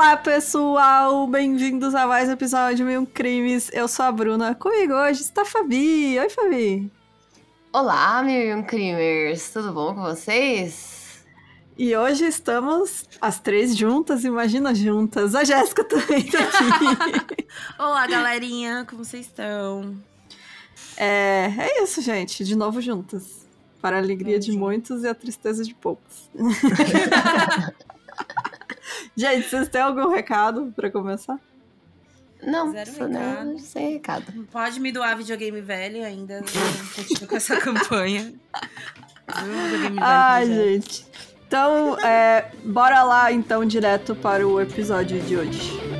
Olá, pessoal! Bem-vindos a mais um episódio de Mil Crimes. Eu sou a Bruna. Comigo hoje está a Fabi. Oi, Fabi. Olá, Mil Crimers. Tudo bom com vocês? E hoje estamos as três juntas, imagina juntas. A Jéssica também tá aqui. Olá, galerinha. Como vocês estão? É, é isso, gente. De novo juntas. Para a alegria de muitos e a tristeza de poucos. Gente, vocês têm algum recado para começar? Não, Zero não, sem recado. Pode me doar videogame velho ainda. Continuo com essa campanha. Ai, gente. Então, é, bora lá então direto para o episódio de hoje.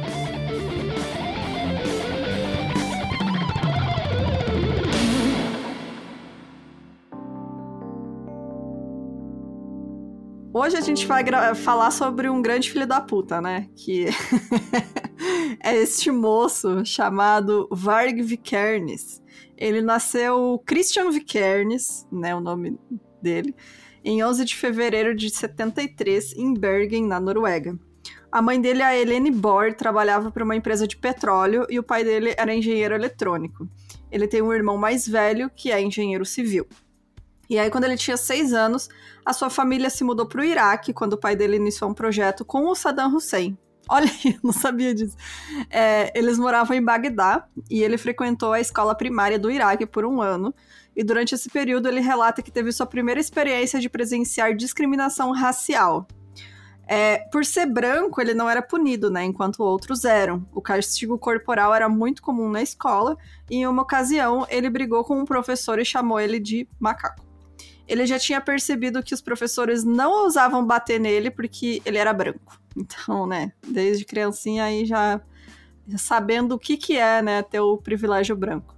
Hoje a gente vai falar sobre um grande filho da puta, né? Que é este moço chamado Varg Vikernes. Ele nasceu Christian Vikernes, né? O nome dele, em 11 de fevereiro de 73, em Bergen, na Noruega. A mãe dele, a Helene Bor, trabalhava para uma empresa de petróleo e o pai dele era engenheiro eletrônico. Ele tem um irmão mais velho que é engenheiro civil. E aí, quando ele tinha seis anos, a sua família se mudou para o Iraque, quando o pai dele iniciou um projeto com o Saddam Hussein. Olha eu não sabia disso. É, eles moravam em Bagdá e ele frequentou a escola primária do Iraque por um ano. E durante esse período, ele relata que teve sua primeira experiência de presenciar discriminação racial. É, por ser branco, ele não era punido, né? Enquanto outros eram. O castigo corporal era muito comum na escola, e em uma ocasião ele brigou com um professor e chamou ele de macaco ele já tinha percebido que os professores não ousavam bater nele porque ele era branco. Então, né, desde criancinha aí já, sabendo o que que é, né, ter o privilégio branco.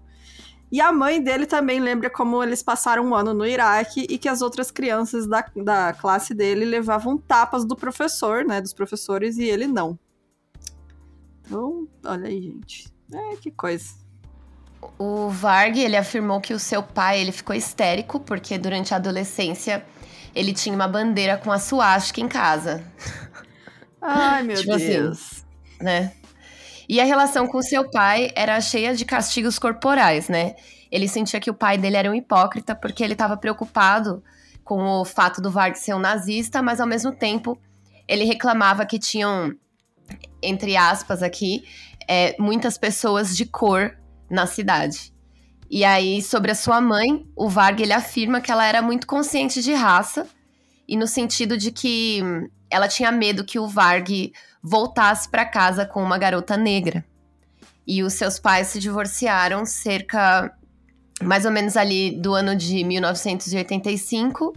E a mãe dele também lembra como eles passaram um ano no Iraque e que as outras crianças da, da classe dele levavam tapas do professor, né, dos professores, e ele não. Então, olha aí, gente. É, que coisa. O Varg, ele afirmou que o seu pai, ele ficou histérico porque durante a adolescência ele tinha uma bandeira com a suástica em casa. Ai, meu tipo assim, Deus. Assim, né? E a relação com seu pai era cheia de castigos corporais, né? Ele sentia que o pai dele era um hipócrita porque ele estava preocupado com o fato do Varg ser um nazista, mas ao mesmo tempo ele reclamava que tinham, entre aspas aqui, é, muitas pessoas de cor na cidade. E aí, sobre a sua mãe, o Varg ele afirma que ela era muito consciente de raça e no sentido de que hum, ela tinha medo que o Varg voltasse para casa com uma garota negra. E os seus pais se divorciaram cerca mais ou menos ali do ano de 1985,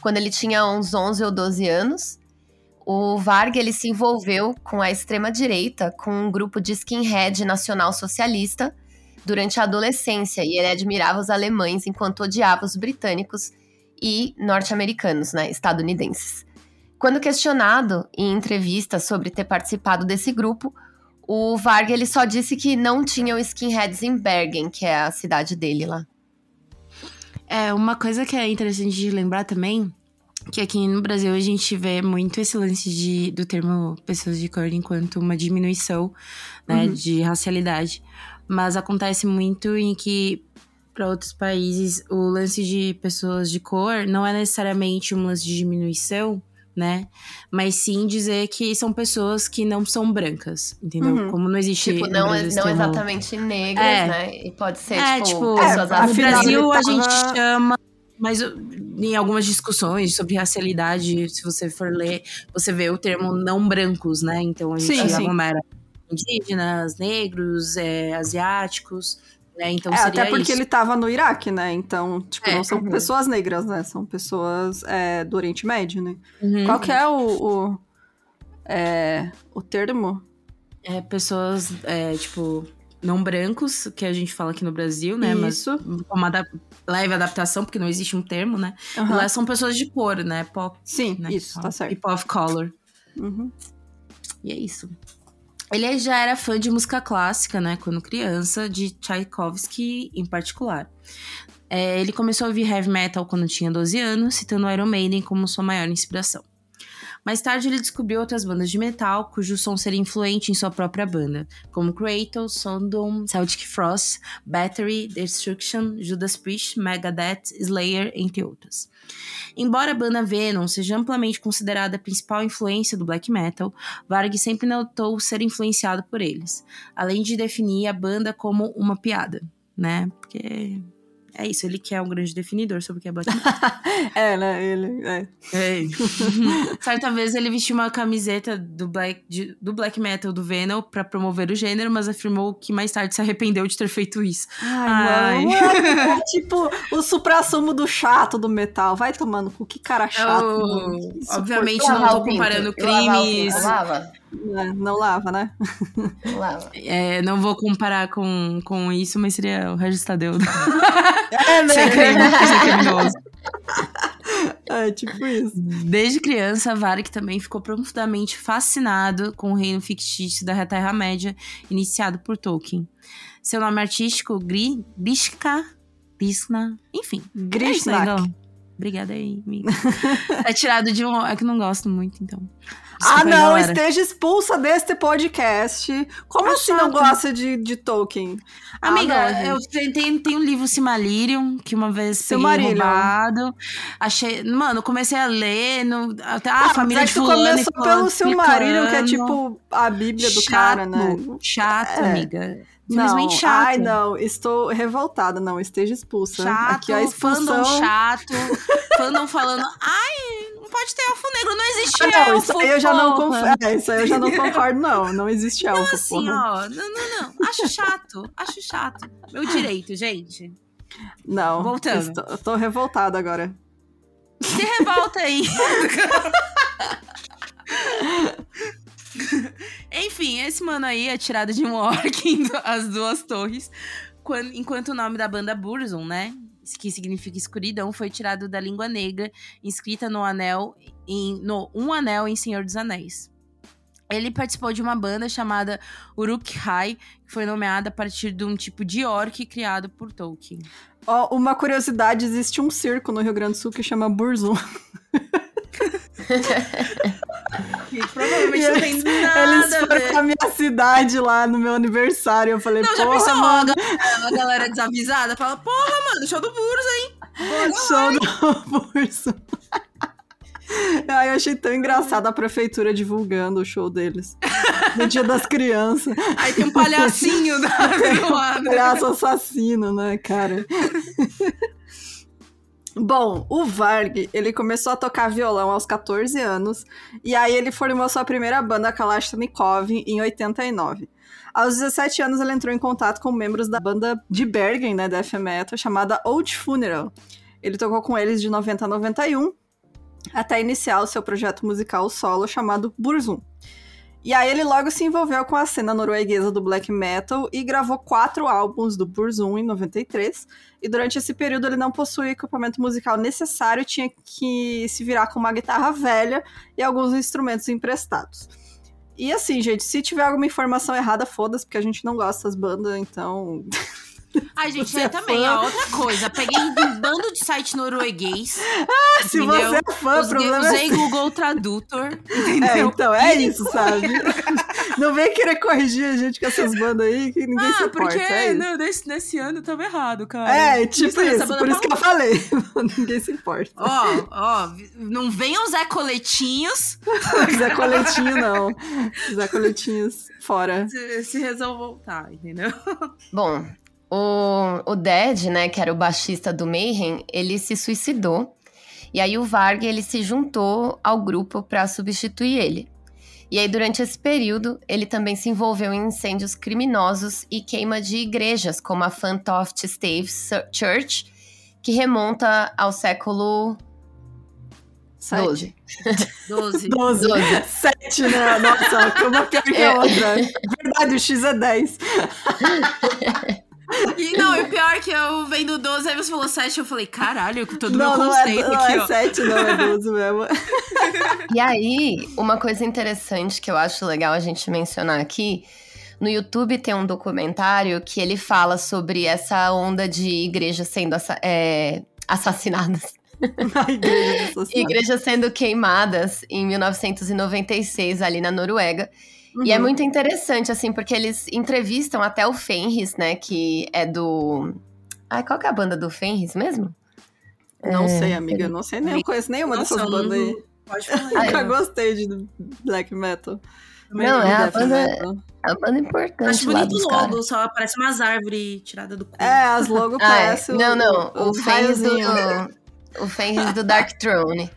quando ele tinha uns 11 ou 12 anos. O Varg ele se envolveu com a extrema direita, com um grupo de skinhead nacional socialista durante a adolescência e ele admirava os alemães enquanto odiava os britânicos e norte-americanos, né, estadunidenses. Quando questionado em entrevista sobre ter participado desse grupo, o Varg ele só disse que não tinham skinheads em Bergen, que é a cidade dele lá. É, uma coisa que é interessante de lembrar também, que aqui no Brasil a gente vê muito esse lance de, do termo pessoas de cor enquanto uma diminuição, né, uhum. de racialidade mas acontece muito em que para outros países o lance de pessoas de cor não é necessariamente um lance de diminuição, né? Mas sim dizer que são pessoas que não são brancas, entendeu? Uhum. Como não existe. Tipo, não, é, não exatamente negras, é. né? E pode ser, é, tipo, tipo pessoas é, No Brasil a gente chama. Mas em algumas discussões sobre racialidade, se você for ler, você vê o termo não brancos, né? Então a gente sim, aglomera indígenas, negros, é, asiáticos, né? Então é, até porque isso. ele estava no Iraque, né? Então, tipo, é, não são uhum. pessoas negras, né? São pessoas é, do Oriente Médio, né? Uhum. Qual que é o, o, é, o termo? É, pessoas, é, tipo, não brancos, que a gente fala aqui no Brasil, né? Isso. Mas uma leve adaptação, porque não existe um termo, né? Uhum. Lá são pessoas de cor, né? Pop. Sim, né? isso, tá certo. People of color. Uhum. E é isso. Ele já era fã de música clássica, né, quando criança, de Tchaikovsky em particular. É, ele começou a ouvir heavy metal quando tinha 12 anos, citando Iron Maiden como sua maior inspiração. Mais tarde, ele descobriu outras bandas de metal, cujo som seria influente em sua própria banda, como Kratos, Sondom, Celtic Frost, Battery, Destruction, Judas Priest, Megadeth, Slayer, entre outras. Embora a banda Venom seja amplamente considerada a principal influência do black metal, Varg sempre notou ser influenciado por eles, além de definir a banda como uma piada, né? Porque é isso, ele que é um grande definidor sobre o que é black metal. é, né? Ele. É. é. Certa vez ele vestiu uma camiseta do black, de, do black metal do Venom para promover o gênero, mas afirmou que mais tarde se arrependeu de ter feito isso. Ai, Ai. Mano, é tipo o supra-sumo do chato do metal. Vai tomando com que cara chato. Oh, obviamente não tô comparando crimes. lava. É, não lava, né? Não lava. É, não vou comparar com, com isso, mas seria o Regis Tadeu. É, né? Ser criminoso. É, tipo isso. Desde criança, Varek também ficou profundamente fascinado com o reino fictício da Terra-média, iniciado por Tolkien. Seu nome artístico, Gri, Grishka, Grishna, enfim. Grishnak. É Obrigada aí, amiga. é tirado de um... É que não gosto muito, então. Desculpa, ah, não, galera. esteja expulsa deste podcast. Como assim não gosta de, de Tolkien? Amiga, ah, não, eu tem, tem um livro Silmarillion, que uma vez peguei roubado. Achei. Mano, comecei a ler. No, até a ah, família de fulano. começou pelo Silmarillion, que é tipo a Bíblia do chato, cara, né? Chato, é. amiga. Simplesmente não, chato. Ai, não, estou revoltada. Não, esteja expulsa. Chato, Aqui a expulsão... fandom chato. fandom falando, ai, não pode ter elfo negro, não existe ah, não, elfo, isso aí eu já não conf... é, isso aí eu já não concordo, não. Não existe elfo, assim, porra. ó, não, não, não. Acho chato, acho chato. Meu direito, gente. Não, Voltando. Estou, eu tô revoltada agora. Se revolta aí. Enfim, esse mano aí é tirado de um orc as duas torres, quando, enquanto o nome da banda Burzum, né? Que significa escuridão, foi tirado da língua negra, inscrita no anel em, no Um Anel em Senhor dos Anéis. Ele participou de uma banda chamada Uruk-hai, que foi nomeada a partir de um tipo de orc criado por Tolkien. Oh, uma curiosidade, existe um circo no Rio Grande do Sul que chama Burzum. que provavelmente não tem nada Eles foram pra minha cidade lá no meu aniversário. Eu falei, não, porra, mano. A galera desavisada fala, porra, mano, show do Burso, hein? show do Burso. Ai, eu achei tão engraçado a prefeitura divulgando o show deles. No dia das crianças. Aí tem um palhacinho da um palhaço assassino, né, cara? Bom, o Varg, ele começou a tocar violão aos 14 anos, e aí ele formou sua primeira banda, Kalashnikov, em 89. Aos 17 anos, ele entrou em contato com membros da banda de Bergen, né, death metal, chamada Old Funeral. Ele tocou com eles de 90 a 91, até iniciar o seu projeto musical solo chamado Burzum. E aí ele logo se envolveu com a cena norueguesa do black metal e gravou quatro álbuns do Burzum em 93. E durante esse período ele não possuía equipamento musical necessário, tinha que se virar com uma guitarra velha e alguns instrumentos emprestados. E assim, gente, se tiver alguma informação errada, foda-se, porque a gente não gosta das bandas, então Ai, gente, você eu é também, fã. ó, outra coisa. Peguei um bando de site norueguês. Ah, se entendeu? você é fã, Usei, problema é usei é Google Tradutor. Entendeu? É, então, é isso, sabe? não vem querer corrigir a gente com essas bandas aí que ninguém ah, se importa. Porque é não, nesse, nesse ano tava errado, cara. É, tipo isso, isso por isso que eu falei. ninguém se importa. Ó, ó, não venham Zé Coletinhos. Zé Coletinho, não. Zé Coletinhos, fora. Se, se resolvam voltar, entendeu? Bom, o, o Dead, né, que era o baixista do Mayhem, ele se suicidou. E aí o Varg, ele se juntou ao grupo para substituir ele. E aí, durante esse período, ele também se envolveu em incêndios criminosos e queima de igrejas, como a Fantoft Stave Church, que remonta ao século Sete. 12. 12. 12. 7, né? Nossa, uma pior que a é. outra. Verdade, o X é 10. E não, e o pior é que eu vendo 12, aí você falou 7, eu falei, caralho, com todo não, meu conceito não é, não aqui, é ó. 7, não, é 12 mesmo. e aí, uma coisa interessante que eu acho legal a gente mencionar aqui, no YouTube tem um documentário que ele fala sobre essa onda de igrejas sendo assa é, assassinadas. igreja, igrejas sendo queimadas em 1996 ali na Noruega. Uhum. E é uhum. muito interessante, assim, porque eles entrevistam até o Fenris, né? Que é do. Ai, qual que é a banda do Fenris mesmo? Não é... sei, amiga, não sei nem. Eu conheço nenhuma Nossa, dessas bandas aí. Pode falar. Nunca gostei de black metal. Não, é a banda, metal. a banda importante. Acho bonito o logo, só parece umas árvores tiradas do cu. É, as logos ah, parecem. Não, não. O, o Fenris do, o Fenris do Dark Throne.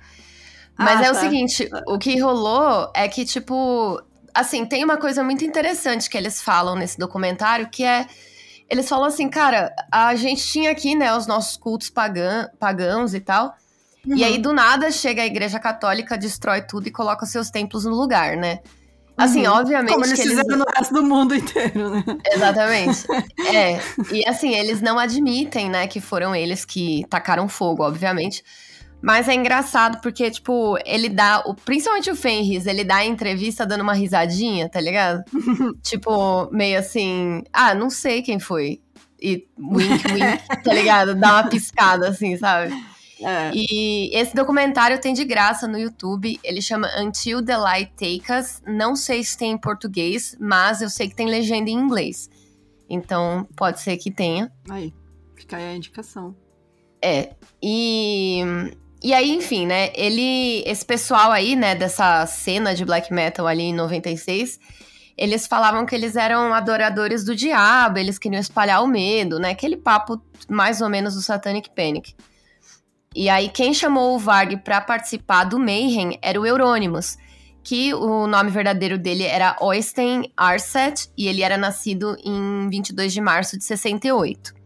Mas ah, é tá. o seguinte, o que rolou é que, tipo, assim, tem uma coisa muito interessante que eles falam nesse documentário, que é. Eles falam assim, cara, a gente tinha aqui, né, os nossos cultos pagã, pagãos e tal. Uhum. E aí, do nada, chega a igreja católica, destrói tudo e coloca seus templos no lugar, né? Assim, uhum. obviamente. Como eles fizeram eles... no resto do mundo inteiro, né? Exatamente. é. E assim, eles não admitem, né, que foram eles que tacaram fogo, obviamente. Mas é engraçado porque, tipo, ele dá. O, principalmente o Fenris, ele dá a entrevista dando uma risadinha, tá ligado? tipo, meio assim. Ah, não sei quem foi. E wink, wink, tá ligado? Dá uma piscada, assim, sabe? É. E esse documentário tem de graça no YouTube. Ele chama Until the Light Take Us. Não sei se tem em português, mas eu sei que tem legenda em inglês. Então, pode ser que tenha. Aí, fica aí a indicação. É. E e aí, enfim, né? Ele. Esse pessoal aí, né, dessa cena de black metal ali em 96, eles falavam que eles eram adoradores do diabo, eles queriam espalhar o medo, né? Aquele papo mais ou menos do Satanic Panic. E aí, quem chamou o Varg para participar do Mayhem era o Euronymous, que o nome verdadeiro dele era Oystein Arset, e ele era nascido em 22 de março de 68.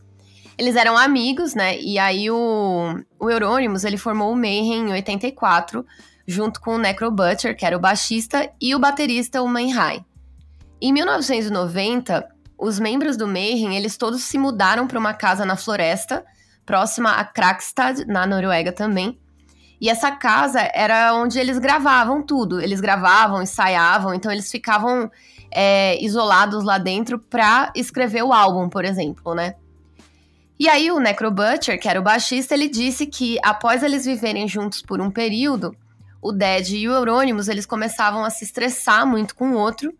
Eles eram amigos, né? E aí o, o Euronymous, ele formou o Mayhem em 84, junto com o Necro Butcher, que era o baixista, e o baterista, o Manhai. Em 1990, os membros do Mayhem, eles todos se mudaram para uma casa na floresta, próxima a Krakstad, na Noruega também. E essa casa era onde eles gravavam tudo. Eles gravavam, ensaiavam, então eles ficavam é, isolados lá dentro para escrever o álbum, por exemplo, né? E aí o Necro Butcher, que era o baixista, ele disse que após eles viverem juntos por um período, o Dead e o Euronymous, eles começavam a se estressar muito com o outro.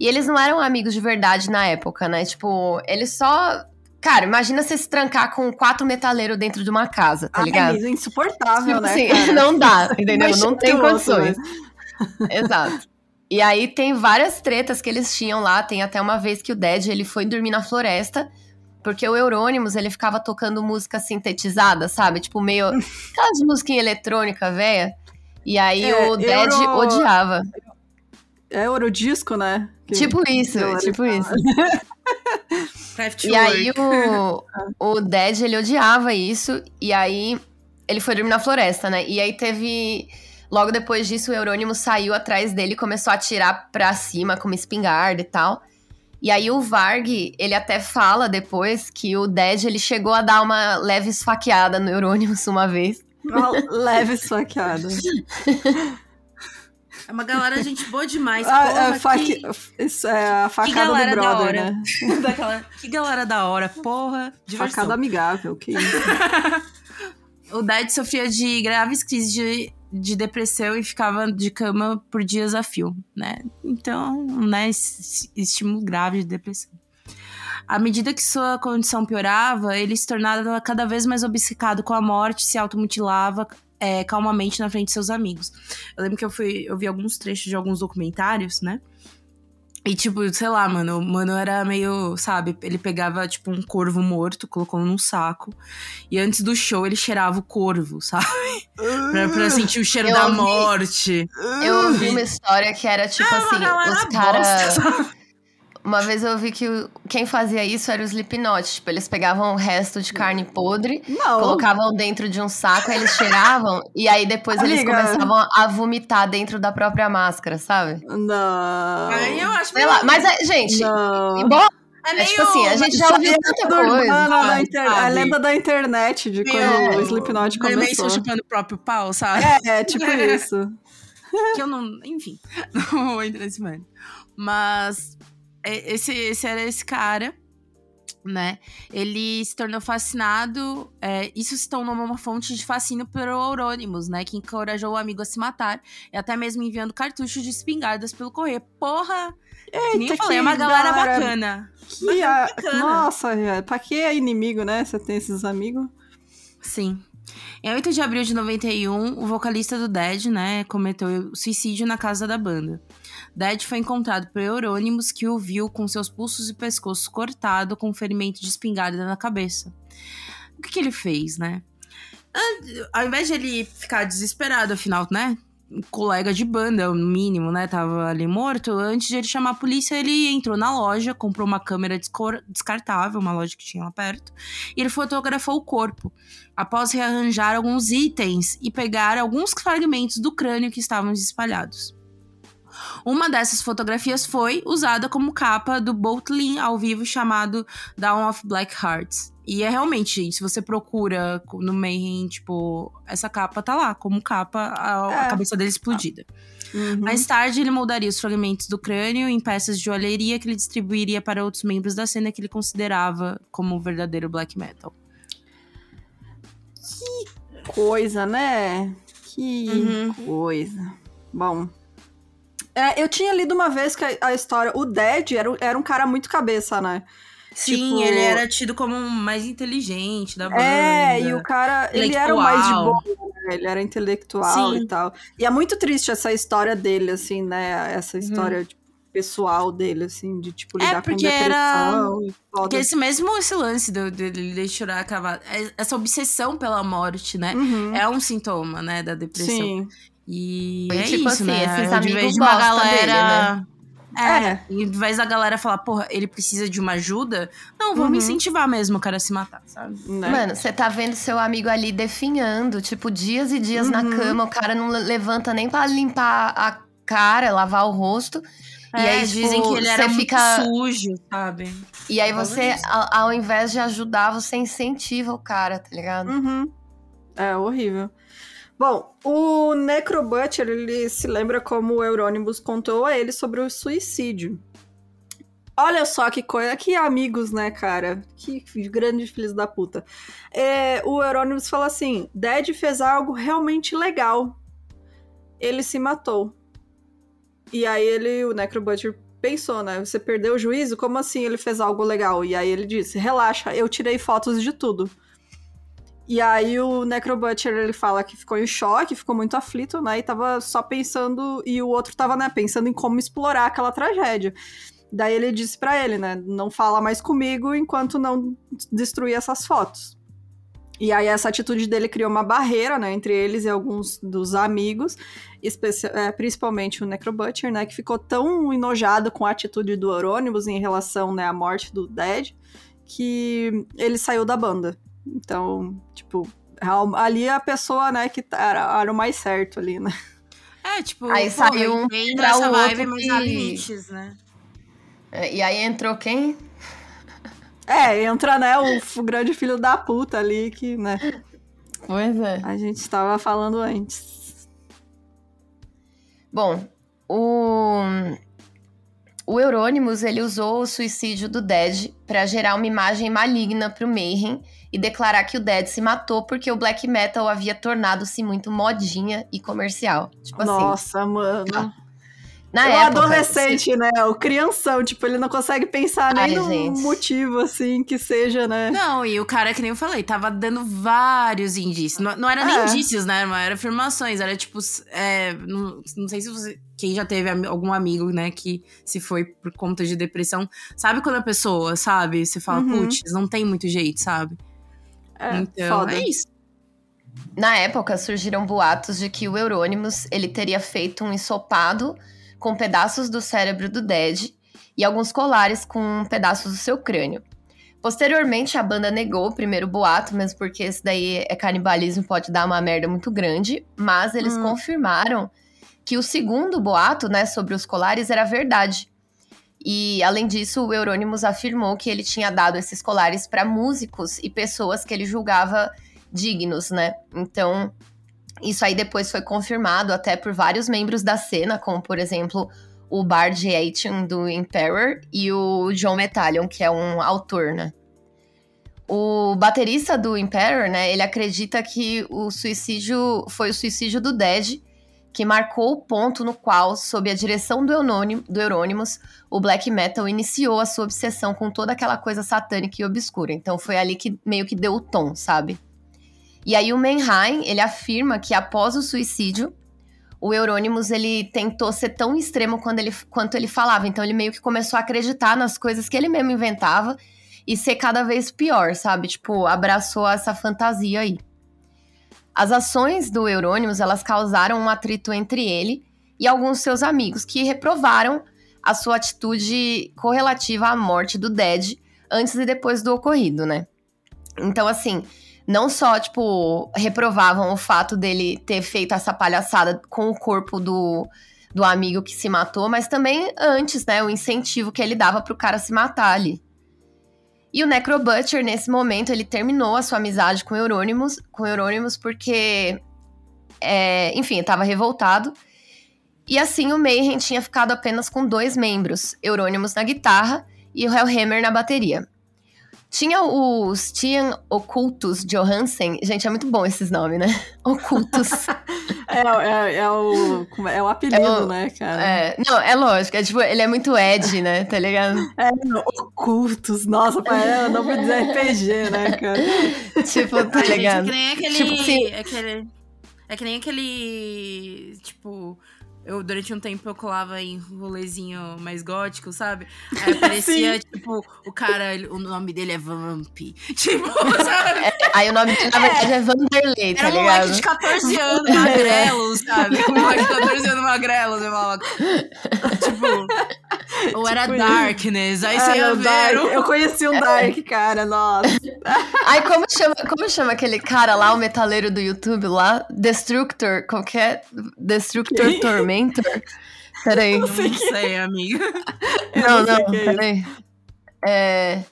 E eles não eram amigos de verdade na época, né? Tipo, eles só Cara, imagina você se trancar com quatro metaleiros dentro de uma casa, tá ah, ligado? É insuportável, tipo, né? Sim, não dá, entendeu? não tem condições. Exato. E aí tem várias tretas que eles tinham lá. Tem até uma vez que o Dead ele foi dormir na floresta porque o Eurônimos, ele ficava tocando música sintetizada, sabe? Tipo, meio. aquelas músicas eletrônica, velha. E aí é, o Dead Euro... odiava. É Eurodisco, né? Que tipo isso, tipo isso. e aí o, o Dead, ele odiava isso. E aí ele foi dormir na floresta, né? E aí teve. Logo depois disso, o Eurônimo saiu atrás dele e começou a atirar pra cima com uma espingarda e tal. E aí o Varg, ele até fala depois que o Dead ele chegou a dar uma leve esfaqueada no Euronymous uma vez. Uma leve esfaqueada. É uma galera gente boa demais. Ah, porra, é, que... Isso é a facada do brother, né? Daquela... Que galera da hora, porra. Diversão. Facada amigável, que isso. o Dead sofria de graves crises de de depressão e ficava de cama por dias a fio, né? Então, né, estímulo grave de depressão. À medida que sua condição piorava, ele se tornava cada vez mais obcecado com a morte, se automutilava é, calmamente na frente de seus amigos. Eu lembro que eu fui, eu vi alguns trechos de alguns documentários, né? E, tipo, sei lá, mano, o mano era meio, sabe? Ele pegava, tipo, um corvo morto, colocou num saco. E antes do show, ele cheirava o corvo, sabe? pra, pra sentir o cheiro eu da ouvi, morte. Eu ouvi uma história que era, tipo, é assim, os caras... Uma vez eu vi que quem fazia isso era o Slipknot. Tipo, eles pegavam o resto de carne podre, Não. colocavam dentro de um saco, aí eles cheiravam, e aí depois Amiga. eles começavam a vomitar dentro da própria máscara, sabe? Não. Aí eu acho Sei lá, mas, é, gente, Não. embora é, meio, é tipo assim, a gente já ouviu tanta coisa. Inter... A lenda da internet de quando o Slipknot começou. Meio chupando o próprio pau, sabe? É, é tipo isso. que eu não... Enfim, não vou entrar nesse mano. Mas é, esse, esse era esse cara. né? Ele se tornou fascinado. É, isso se tornou uma fonte de fascínio para o Eurônimos, né? Que encorajou o amigo a se matar e até mesmo enviando cartuchos de espingardas pelo correio. Porra! Eita, nem falei, é uma galera, bacana. Que a... bacana. Nossa, pra que é inimigo, né? Você tem esses amigos? Sim. Em 8 de abril de 91, o vocalista do Dead, né, cometeu suicídio na casa da banda. Dead foi encontrado por Eurônimos, que o viu com seus pulsos e pescoço cortado com ferimento de espingarda na cabeça. O que, que ele fez, né? Ao invés de ele ficar desesperado, afinal, né? Um colega de banda, no mínimo, né? Tava ali morto. Antes de ele chamar a polícia, ele entrou na loja, comprou uma câmera descartável, uma loja que tinha lá perto, e ele fotografou o corpo, após rearranjar alguns itens e pegar alguns fragmentos do crânio que estavam espalhados. Uma dessas fotografias foi usada como capa do Boltlin ao vivo chamado Down of Black Hearts. E é realmente, se você procura no Mayhem, tipo, essa capa tá lá, como capa, a, é. a cabeça dele explodida. Uhum. Mais tarde, ele moldaria os fragmentos do crânio em peças de joalheria que ele distribuiria para outros membros da cena que ele considerava como o verdadeiro black metal. Que coisa, né? Que uhum. coisa. Bom, é, eu tinha lido uma vez que a, a história. O Dead era, era um cara muito cabeça, né? Sim, tipo... ele era tido como o mais inteligente da banda. É, e o cara, ele era o mais de boa, né? Ele era intelectual Sim. e tal. E é muito triste essa história dele, assim, né? Essa uhum. história, tipo, pessoal dele, assim, de, tipo, lidar é, com depressão. Era... Porque esse mesmo esse lance dele de, de chorar acabado, é, essa obsessão pela morte, né? Uhum. É um sintoma, né, da depressão. Sim. E é tipo isso, assim, né? esses amigos de uma galera... Dele, né? É, é, em vez da galera falar, porra, ele precisa de uma ajuda, não, vamos uhum. incentivar mesmo o cara a se matar, sabe? Né? Mano, você tá vendo seu amigo ali definhando, tipo, dias e dias uhum. na cama, o cara não levanta nem para limpar a cara, lavar o rosto. É, e aí, tipo, dizem que ele era fica... muito sujo, sabe? E aí você, ao, ao invés de ajudar, você incentiva o cara, tá ligado? Uhum. É horrível. Bom, o Necrobutcher, ele se lembra como o Euronymous contou a ele sobre o suicídio. Olha só que coisa, que amigos, né, cara? Que grandes filhos da puta. É, o Euronymous fala assim: Dead fez algo realmente legal. Ele se matou. E aí ele, o Necrobutcher, pensou, né? Você perdeu o juízo? Como assim ele fez algo legal? E aí ele disse: relaxa, eu tirei fotos de tudo. E aí o Necrobutcher, ele fala que ficou em choque, ficou muito aflito, né? E tava só pensando... E o outro tava, né, pensando em como explorar aquela tragédia. Daí ele disse para ele, né? Não fala mais comigo enquanto não destruir essas fotos. E aí essa atitude dele criou uma barreira, né, entre eles e alguns dos amigos, é, principalmente o Necrobutcher, né, que ficou tão enojado com a atitude do Euronymous em relação, né, à morte do Dead, que ele saiu da banda. Então, tipo, ali a pessoa, né, que era, era o mais certo ali, né? É, tipo, aí pô, saiu um pra o vibe, mas que... limites, né? É, e aí entrou quem? É, entra, né, o, o grande filho da puta ali, que, né? Pois é. A gente estava falando antes. Bom, o o Euronymous ele usou o suicídio do Dead para gerar uma imagem maligna para o Mayhem e declarar que o Dead se matou porque o black metal havia tornado-se muito modinha e comercial. Tipo assim. Nossa, mano. Na o época, adolescente, né? O crianção, tipo, ele não consegue pensar nem Ai, gente. motivo, assim, que seja, né? Não, e o cara, que nem eu falei, tava dando vários indícios. Não, não era nem é. indícios, né? Não era afirmações, era tipo. É, não, não sei se você. Quem já teve algum amigo, né, que se foi por conta de depressão. Sabe quando a pessoa, sabe? Você fala, uhum. putz, não tem muito jeito, sabe? É, então, foda. é isso. Na época, surgiram boatos de que o Eurônimos ele teria feito um ensopado com pedaços do cérebro do Dead e alguns colares com pedaços do seu crânio. Posteriormente, a banda negou o primeiro boato, mesmo porque esse daí é canibalismo, pode dar uma merda muito grande, mas eles hum. confirmaram que o segundo boato, né, sobre os colares era verdade. E além disso, o Euronymous afirmou que ele tinha dado esses colares para músicos e pessoas que ele julgava dignos, né? Então, isso aí depois foi confirmado até por vários membros da cena, como por exemplo o Bard Aitken do Emperor e o John Metallion, que é um autor, né? o baterista do Emperor, né, ele acredita que o suicídio foi o suicídio do Dead, que marcou o ponto no qual, sob a direção do, Euronymous, do Euronymous, o black metal iniciou a sua obsessão com toda aquela coisa satânica e obscura. Então foi ali que meio que deu o tom, sabe? E aí o Menheim, ele afirma que após o suicídio, o Euronymous, ele tentou ser tão extremo quando ele, quanto ele falava. Então ele meio que começou a acreditar nas coisas que ele mesmo inventava e ser cada vez pior, sabe? Tipo, abraçou essa fantasia aí. As ações do Euronymous, elas causaram um atrito entre ele e alguns seus amigos, que reprovaram a sua atitude correlativa à morte do Dead antes e depois do ocorrido, né? Então, assim, não só, tipo, reprovavam o fato dele ter feito essa palhaçada com o corpo do, do amigo que se matou, mas também antes, né, o incentivo que ele dava pro cara se matar ali. E o Necrobutcher, nesse momento, ele terminou a sua amizade com Euronymous, com Euronymous porque, é, enfim, estava revoltado. E assim o Mayhem tinha ficado apenas com dois membros, Euronymous na guitarra e o Hellhammer na bateria. Tinha o Stian Ocultus Johansen. Gente, é muito bom esses nomes, né? Ocultus. é, é, é, o, é o apelido, é o, né, cara? É, não, é lógico. É, tipo, ele é muito Ed, né? Tá ligado? É, Ocultus. Nossa, é o nome de RPG, né, cara? tipo, tá ligado? Gente, é que nem aquele... Tipo, sim. aquele... É que nem aquele. Tipo eu, durante um tempo, eu colava em rolezinho mais gótico, sabe? Aí aparecia, tipo, o cara, o nome dele é Vamp. Tipo, sabe? É, aí o nome dele, na verdade, é, é Vanderlei, tá Era um moleque de 14 anos, magrelo, sabe? Um moleque de 14 anos magrelo, você falava. Tipo, ou era tipo Darkness, aí você ia ver. Dark. Eu conheci um Dark, cara, nossa. Aí como chama, como chama aquele cara lá, o metaleiro do YouTube lá? Destructor, qualquer... Destructor Torment. Mentor? Peraí. Não sei, não sei amiga. não, não, não é peraí. É...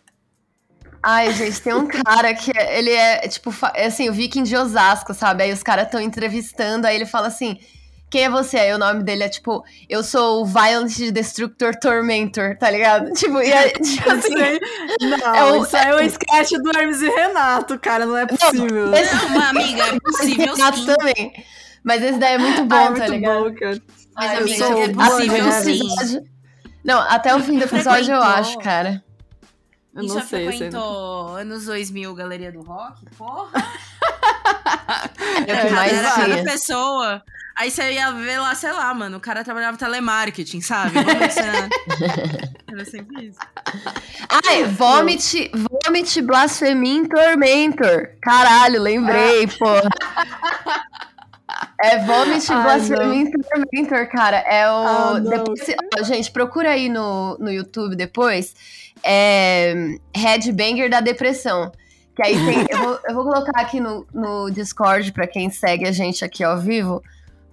Ai, gente, tem um cara que é, ele é, tipo, é assim, o viking de Osasco, sabe? Aí os caras estão entrevistando, aí ele fala assim, quem é você? Aí o nome dele é, tipo, eu sou o Violent Destructor Tormentor, tá ligado? Tipo, e aí, tipo assim... Não, é o, isso é o sketch do Hermes e Renato, cara, não é possível. Não, esse, uma amiga, é possível Renato sim. também. Mas esse daí é muito bom, ah, é muito tá ligado? Bom, cara. Mas, amiga, sou é possível sim. Não, até o fim do episódio eu acho, cara. Eu não já sei, frequentou sei. anos 2000 Galeria do Rock? Porra! é o que mais era cada pessoa. Aí você ia ver lá, sei lá, mano, o cara trabalhava telemarketing, sabe? era sempre isso. Ai, Vomit, Vomit Blaspheming Tormentor. Caralho, lembrei, ah. porra. É Vomit Blasphemy Tormentor, cara. É o. Ah, depois, ó, gente, procura aí no, no YouTube depois. É. Headbanger da Depressão. Que aí tem. eu, vou, eu vou colocar aqui no, no Discord pra quem segue a gente aqui ao vivo.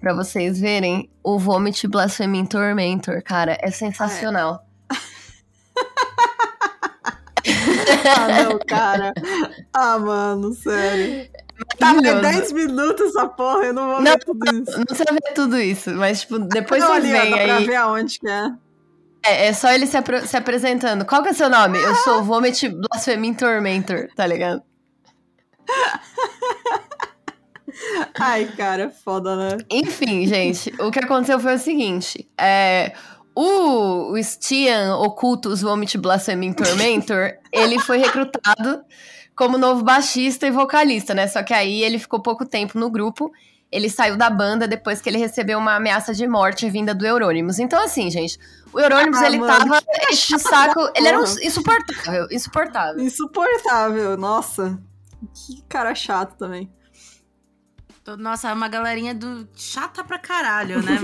Pra vocês verem o Vomit Blasphemy Tormentor, cara. É sensacional. ah, não, cara. Ah, mano, sério. Tá, 10 minutos essa porra, eu não vou não, ver tudo isso. Não precisa ver tudo isso, mas, tipo, depois não, vocês veem aí. Pra ver aonde que é. É, é só ele se, se apresentando. Qual que é o seu nome? Eu sou Vomit Blasphemy Tormentor, tá ligado? Ai, cara, foda, né? Enfim, gente, o que aconteceu foi o seguinte: é, o, o Stian Ocultus Vomit Blasphemy Tormentor, ele foi recrutado como novo baixista e vocalista, né? Só que aí ele ficou pouco tempo no grupo. Ele saiu da banda depois que ele recebeu uma ameaça de morte vinda do Eurônimos. Então, assim, gente, o Eurônimos, ah, ele mano, tava enche o saco. Ele era um insuportável, insuportável. Insuportável, nossa. Que cara chato também. Nossa, é uma galerinha do chata pra caralho, né?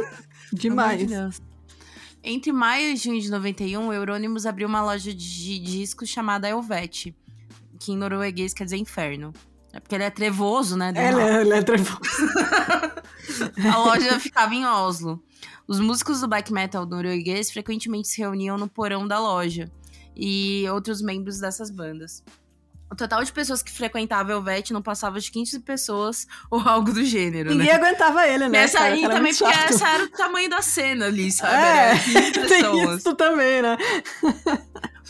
Demais. De Entre maio e junho de 91, o Eurônimos abriu uma loja de discos chamada Elvete que em norueguês quer dizer inferno. É porque ele é trevoso, né? Ele, é, ele é trevoso. a loja ficava em Oslo. Os músicos do black metal norueguês frequentemente se reuniam no porão da loja e outros membros dessas bandas. O total de pessoas que frequentavam o Elvete não passava de 15 pessoas ou algo do gênero, Ninguém né? aguentava ele, né? Essa aí também, porque chato. essa era o tamanho da cena ali, sabe? É, tem isso também, né?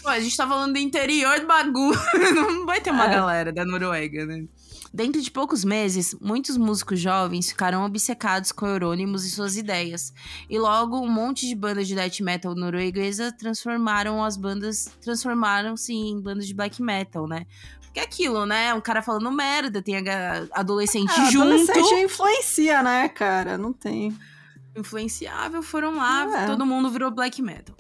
Pô, a gente tá falando do interior do bagulho. Não vai ter uma é. galera da Noruega, né? Dentro de poucos meses, muitos músicos jovens ficaram obcecados com Eurônimos e suas ideias. E logo, um monte de bandas de death metal norueguesa transformaram as bandas, transformaram-se em bandas de black metal, né? Porque é aquilo, né? Um cara falando merda, tem adolescente é, junto. Adolescente influencia, né, cara? Não tem. Influenciável, foram lá, é. todo mundo virou black metal.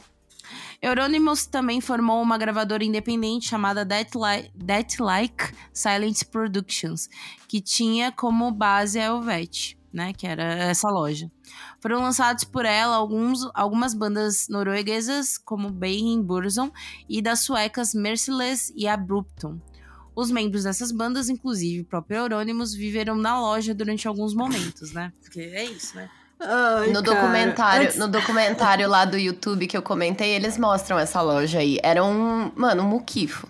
Euronymous também formou uma gravadora independente chamada That, Li That Like Silent Productions, que tinha como base a Helvet, né, que era essa loja. Foram lançados por ela alguns, algumas bandas norueguesas, como Bayern Burzon, e das suecas Merciless e Abruptum. Os membros dessas bandas, inclusive o próprio Euronymous, viveram na loja durante alguns momentos, né? Porque é isso, né? Ai, no documentário, Antes... no documentário lá do YouTube que eu comentei, eles mostram essa loja aí. Era um, mano, um muquifo.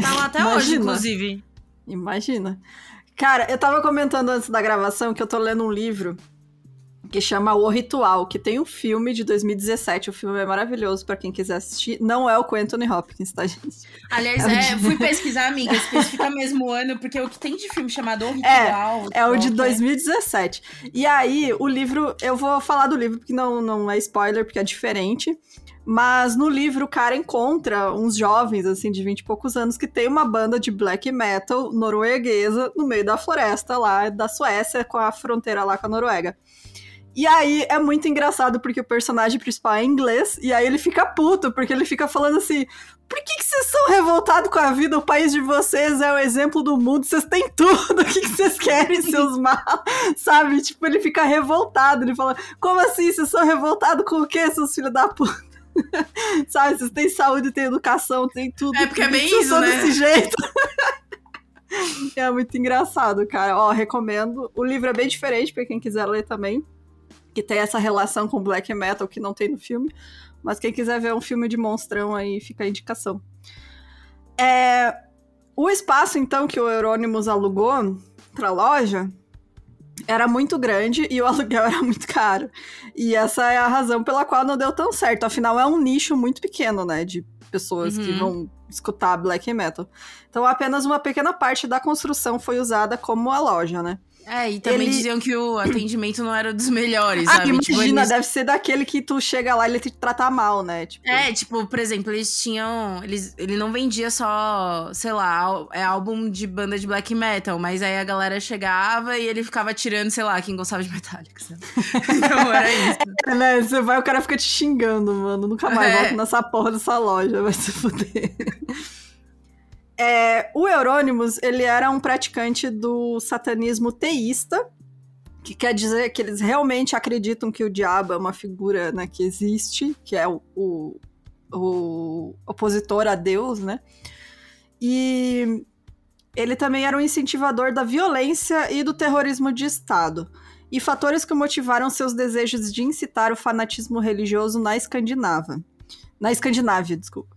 Tá lá até Imagina. hoje, inclusive. Imagina. Cara, eu tava comentando antes da gravação que eu tô lendo um livro que chama O Ritual, que tem um filme de 2017. O filme é maravilhoso para quem quiser assistir. Não é o com Anthony Hopkins, tá, gente? Aliás, é, é fui pesquisar, amiga, especifica mesmo ano, porque o que tem de filme chamado O Ritual. É, é o de 2017. É? E aí, o livro, eu vou falar do livro, porque não, não é spoiler, porque é diferente. Mas no livro o cara encontra uns jovens, assim, de 20 e poucos anos, que tem uma banda de black metal norueguesa no meio da floresta lá da Suécia, com a fronteira lá com a Noruega. E aí é muito engraçado porque o personagem principal é inglês, e aí ele fica puto, porque ele fica falando assim: por que, que vocês são revoltados com a vida? O país de vocês é o exemplo do mundo, vocês têm tudo, o que, que vocês querem, seus mal? Sabe? Tipo, ele fica revoltado, ele fala: como assim? Vocês são revoltados com o quê, seus filhos da puta? Sabe? Vocês têm saúde, têm educação, têm tudo. É porque é bem isso, né? desse jeito. é muito engraçado, cara. Ó, recomendo. O livro é bem diferente para quem quiser ler também que tem essa relação com black metal que não tem no filme. Mas quem quiser ver um filme de monstrão aí, fica a indicação. É, o espaço, então, que o Euronymous alugou pra loja era muito grande e o aluguel era muito caro. E essa é a razão pela qual não deu tão certo. Afinal, é um nicho muito pequeno, né? De pessoas uhum. que vão escutar black metal. Então, apenas uma pequena parte da construção foi usada como a loja, né? É, e também ele... diziam que o atendimento não era dos melhores, ah, sabe? Tipo, imagina, tipo, deve ser daquele que tu chega lá e ele te trata mal, né? Tipo... É, tipo, por exemplo, eles tinham... Eles, ele não vendia só, sei lá, é álbum de banda de black metal, mas aí a galera chegava e ele ficava tirando, sei lá, quem gostava de Metallica, sabe? então era isso. É, né? Você vai, o cara fica te xingando, mano. Nunca mais é. volta nessa porra dessa loja, vai se fuder. É, o Eurônimos, ele era um praticante do satanismo teísta, que quer dizer que eles realmente acreditam que o diabo é uma figura né, que existe, que é o, o, o opositor a Deus, né? E ele também era um incentivador da violência e do terrorismo de Estado, e fatores que motivaram seus desejos de incitar o fanatismo religioso na Escandinávia. Na Escandinávia, desculpa.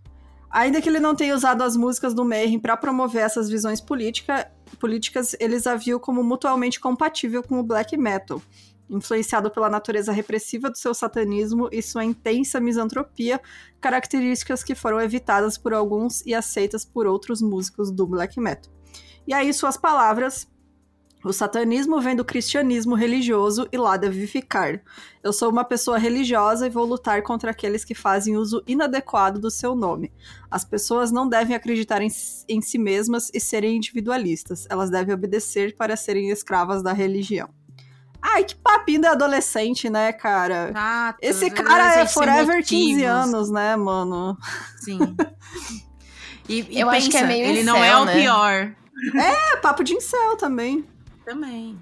Ainda que ele não tenha usado as músicas do Mayhem para promover essas visões política, políticas, eles a viu como mutualmente compatível com o black metal, influenciado pela natureza repressiva do seu satanismo e sua intensa misantropia, características que foram evitadas por alguns e aceitas por outros músicos do black metal. E aí, suas palavras o satanismo vem do cristianismo religioso e lá deve ficar. Eu sou uma pessoa religiosa e vou lutar contra aqueles que fazem uso inadequado do seu nome. As pessoas não devem acreditar em, em si mesmas e serem individualistas. Elas devem obedecer para serem escravas da religião. Ai, que papinho de adolescente, né, cara? Ah, Esse cara é forever 15 anos, né, mano? Sim. E, e Eu pensa, acho que é meio ele incel, não é o né? pior. É, papo de incel também. Também.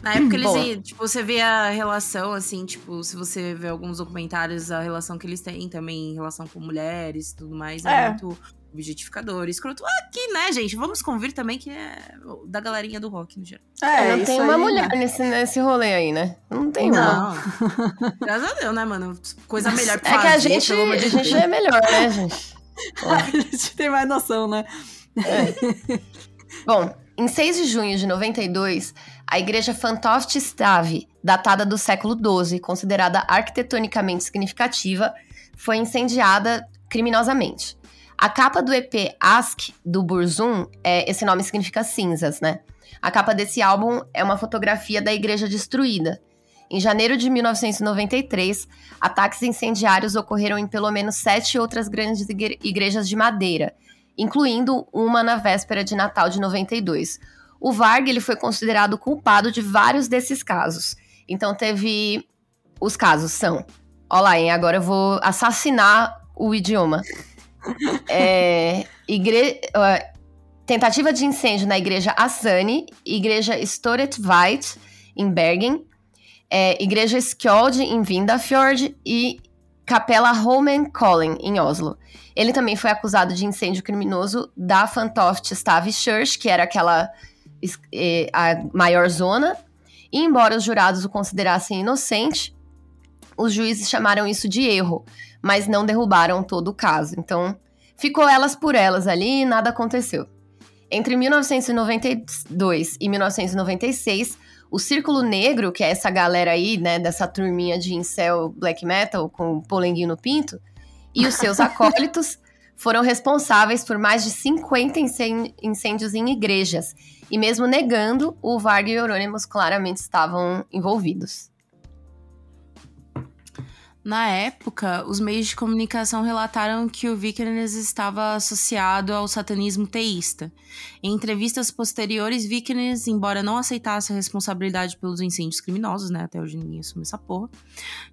Na época eles, iam, tipo, você vê a relação, assim, tipo, se você vê alguns documentários, a relação que eles têm também em relação com mulheres e tudo mais, é, é muito objetificador, escroto. Aqui, né, gente? Vamos convir também que é da galerinha do rock no geral. É, não tem uma aí, mulher né? nesse, nesse rolê aí, né? Não tem não. uma. Graças a Deus, né, mano? Coisa melhor pra é fazer, É que a gente, a gente é melhor, né, gente? a gente tem mais noção, né? É. Bom, em 6 de junho de 92, a igreja Fantoststave, datada do século XII, considerada arquitetonicamente significativa, foi incendiada criminosamente. A capa do EP Ask, do Burzum, é, esse nome significa cinzas, né? A capa desse álbum é uma fotografia da igreja destruída. Em janeiro de 1993, ataques incendiários ocorreram em pelo menos sete outras grandes igrejas de madeira, incluindo uma na véspera de Natal de 92. O Varg ele foi considerado culpado de vários desses casos. Então teve os casos são, olha lá, hein, agora eu vou assassinar o idioma. É, igre... tentativa de incêndio na igreja Asani, igreja Storetveit, em Bergen, é, igreja Skjold, em Vindafjord, e Capela Holmenkollen, em Oslo. Ele também foi acusado de incêndio criminoso da Fantoft Stave Church, que era aquela é, a maior zona, e embora os jurados o considerassem inocente, os juízes chamaram isso de erro, mas não derrubaram todo o caso. Então, ficou elas por elas ali e nada aconteceu. Entre 1992 e 1996, o Círculo Negro, que é essa galera aí, né, dessa turminha de incel black metal com polenguinho no pinto, e os seus acólitos foram responsáveis por mais de 50 incêndios em igrejas. E mesmo negando, o Varg e Euronymous claramente estavam envolvidos. Na época, os meios de comunicação relataram que o Vikernes estava associado ao satanismo teísta. Em entrevistas posteriores, Vikernes, embora não aceitasse a responsabilidade pelos incêndios criminosos, né, até hoje ninguém assume essa porra,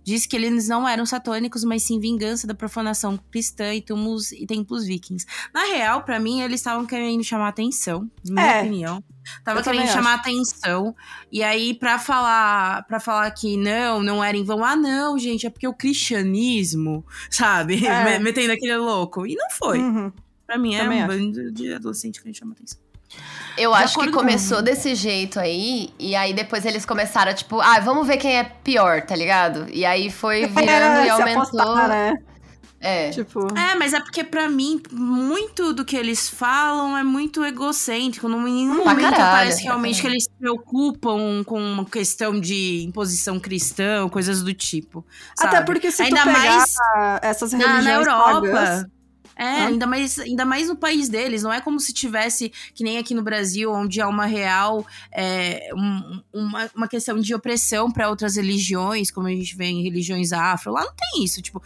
disse que eles não eram satânicos, mas sim vingança da profanação cristã e túmulos e templos vikings. Na real, para mim, eles estavam querendo chamar atenção, na minha é. opinião. Tava querendo chamar atenção. E aí, pra falar, para falar que não, não era em vão, ah, não, gente, é porque o cristianismo, sabe? É. Metendo aquele louco. E não foi. Uhum. Pra mim, é um bando de adolescente que a gente chama atenção. Eu de acho que começou com... desse jeito aí, e aí depois eles começaram, tipo, ah, vamos ver quem é pior, tá ligado? E aí foi virando é, e aumentou. Apostar, né? É. Tipo... É, mas é porque para mim, muito do que eles falam é muito egocêntrico. Não, em nenhum momento caralho, parece realmente que eles se preocupam com uma questão de imposição cristã, coisas do tipo. Sabe? Até porque se Ainda tu pegar mais essas religiões na, na Europa. Pagãs, é, ainda mais, ainda mais no país deles. Não é como se tivesse, que nem aqui no Brasil, onde há uma real é, um, uma, uma questão de opressão para outras religiões, como a gente vê em religiões afro. Lá não tem isso. Tipo,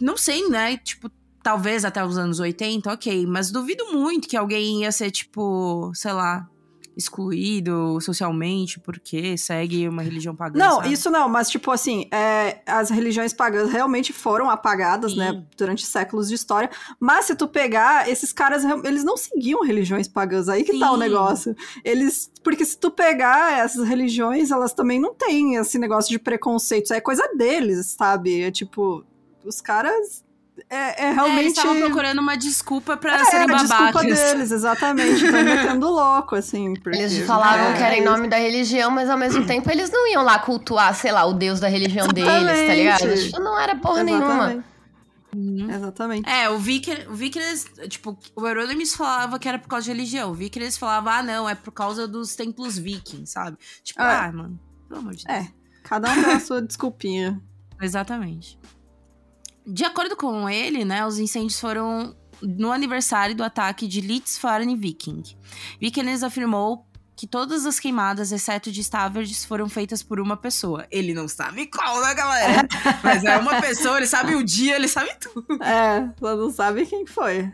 não sei, né? Tipo, talvez até os anos 80, ok. Mas duvido muito que alguém ia ser, tipo, sei lá, excluído socialmente porque segue uma religião pagã. Não, sabe? isso não, mas tipo assim, é, as religiões pagãs realmente foram apagadas, né, Sim. né, durante séculos de história. Mas se tu pegar, esses caras, eles não seguiam religiões pagãs, aí que Sim. tá o negócio. Eles, porque se tu pegar essas religiões, elas também não têm esse negócio de preconceito, é coisa deles, sabe? É tipo, os caras é, é, realmente. É, eles estavam procurando uma desculpa pra é, serem babacas. desculpa deles, exatamente. Estão metendo louco, assim. Porque, eles falavam é, que era em nome da religião, mas ao mesmo tempo eles não iam lá cultuar, sei lá, o deus da religião exatamente. deles, tá ligado? Tipo, não era porra exatamente. nenhuma. Uhum. Exatamente. É, o Vicker, o Vickers, tipo, o Euronymous falava que era por causa de religião. O Vickers falava, ah, não, é por causa dos templos vikings, sabe? Tipo, ah, ah mano, pelo amor de Deus. É, cada um tem a sua desculpinha. Exatamente. De acordo com ele, né, os incêndios foram no aniversário do ataque de Litzfarne Viking. Vikernes afirmou que todas as queimadas, exceto de Stavards, foram feitas por uma pessoa. Ele não sabe qual, né, galera? Mas é uma pessoa, ele sabe o dia, ele sabe tudo. É, só não sabe quem foi.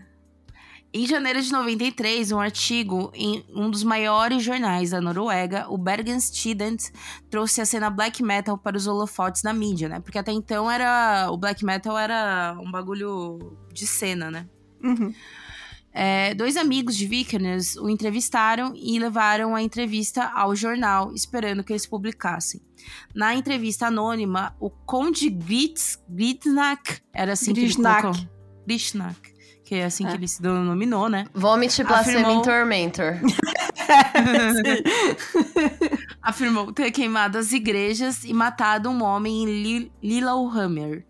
Em janeiro de 93, um artigo em um dos maiores jornais da Noruega, o Bergens Tidende, trouxe a cena black metal para os holofotes da mídia, né? Porque até então era o black metal era um bagulho de cena, né? Uhum. É, dois amigos de Vikernes o entrevistaram e levaram a entrevista ao jornal, esperando que eles publicassem. Na entrevista anônima, o Conde Grits, Gritnak, era assim Grishnak. que ele colocou. Grishnak que é assim é. que ele se denominou, né? Vomit Blasphemy Afirmou... Tormentor. Afirmou ter queimado as igrejas e matado um homem em Lillehammer.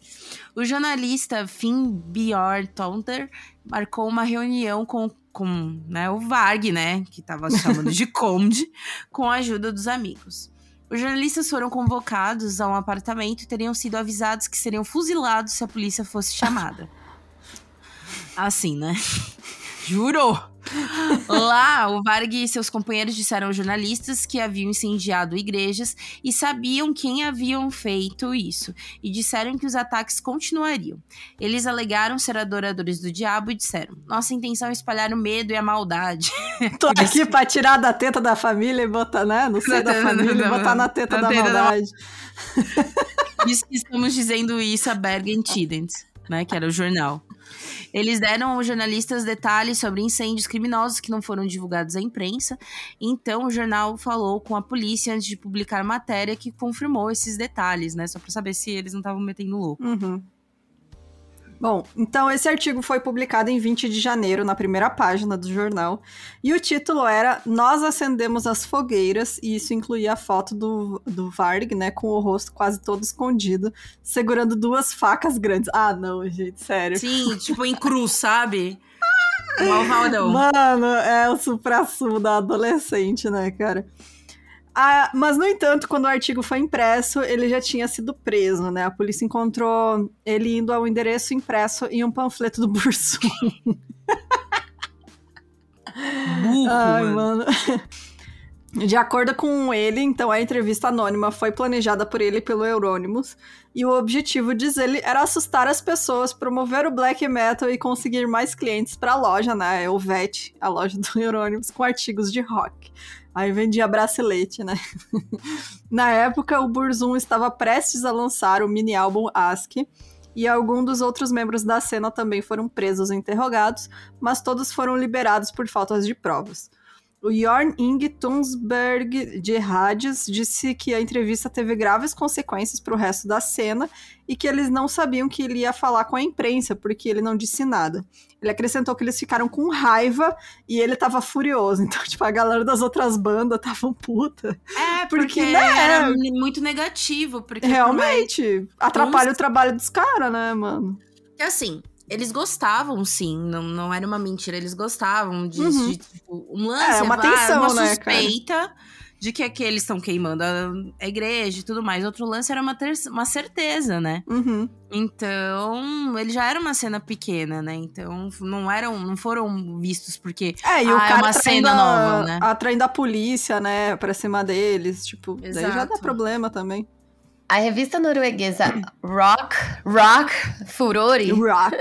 O jornalista Finn Bjorn Tonter marcou uma reunião com, com né, o Varg, né, que estava se chamando de Conde, com a ajuda dos amigos. Os jornalistas foram convocados a um apartamento e teriam sido avisados que seriam fuzilados se a polícia fosse chamada. Assim, né? Jurou! Lá, o Varg e seus companheiros disseram aos jornalistas que haviam incendiado igrejas e sabiam quem haviam feito isso, e disseram que os ataques continuariam. Eles alegaram ser adoradores do diabo e disseram: Nossa intenção é espalhar o medo e a maldade. Tô aqui pra tirar da teta da família e botar, né? No seio da família e botar na teta da maldade. Diz que estamos dizendo isso a Bergen Tidens, né? Que era o jornal. Eles deram aos jornalistas detalhes sobre incêndios criminosos que não foram divulgados à imprensa. Então, o jornal falou com a polícia antes de publicar a matéria que confirmou esses detalhes, né? Só para saber se eles não estavam metendo louco. Uhum. Bom, então esse artigo foi publicado em 20 de janeiro, na primeira página do jornal, e o título era Nós acendemos as fogueiras, e isso incluía a foto do, do Varg, né, com o rosto quase todo escondido, segurando duas facas grandes. Ah, não, gente, sério. Sim, tipo em cruz, sabe? Mano, é o supra-sumo da adolescente, né, cara? Ah, mas, no entanto, quando o artigo foi impresso, ele já tinha sido preso, né? A polícia encontrou ele indo ao endereço impresso em um panfleto do Bursum. Burro, Ai, mano. mano. De acordo com ele, então, a entrevista anônima foi planejada por ele e pelo Eurônimos, e o objetivo, diz ele, era assustar as pessoas, promover o black metal e conseguir mais clientes para a loja, né? O VET, a loja do Eurônimos, com artigos de rock. Aí vendia bracelete, né? Na época, o Burzum estava prestes a lançar o mini álbum Ask, e alguns dos outros membros da cena também foram presos e interrogados, mas todos foram liberados por faltas de provas. O Jorn Inge Tunsberg de Hades disse que a entrevista teve graves consequências para o resto da cena e que eles não sabiam que ele ia falar com a imprensa, porque ele não disse nada. Ele acrescentou que eles ficaram com raiva e ele tava furioso. Então, tipo, a galera das outras bandas estavam puta. É, Porque, porque, né? era muito negativo. Porque Realmente, atrapalha o trabalho dos caras, né, mano? Que assim, eles gostavam, sim. Não, não era uma mentira, eles gostavam disso. Uhum. De, tipo, um lance, É, uma tensão, uma né, cara? suspeita de que aqueles estão queimando a, igreja e tudo mais. Outro lance era uma, uma certeza, né? Uhum. Então, ele já era uma cena pequena, né? Então, não eram, não foram vistos porque É, e o Ah, é cara uma atraindo cena a- nova, né? Atraindo a polícia, né, pra cima deles. Tipo, daí já dá Exato. problema também. A revista norueguesa Rock, Rock Furori Rock.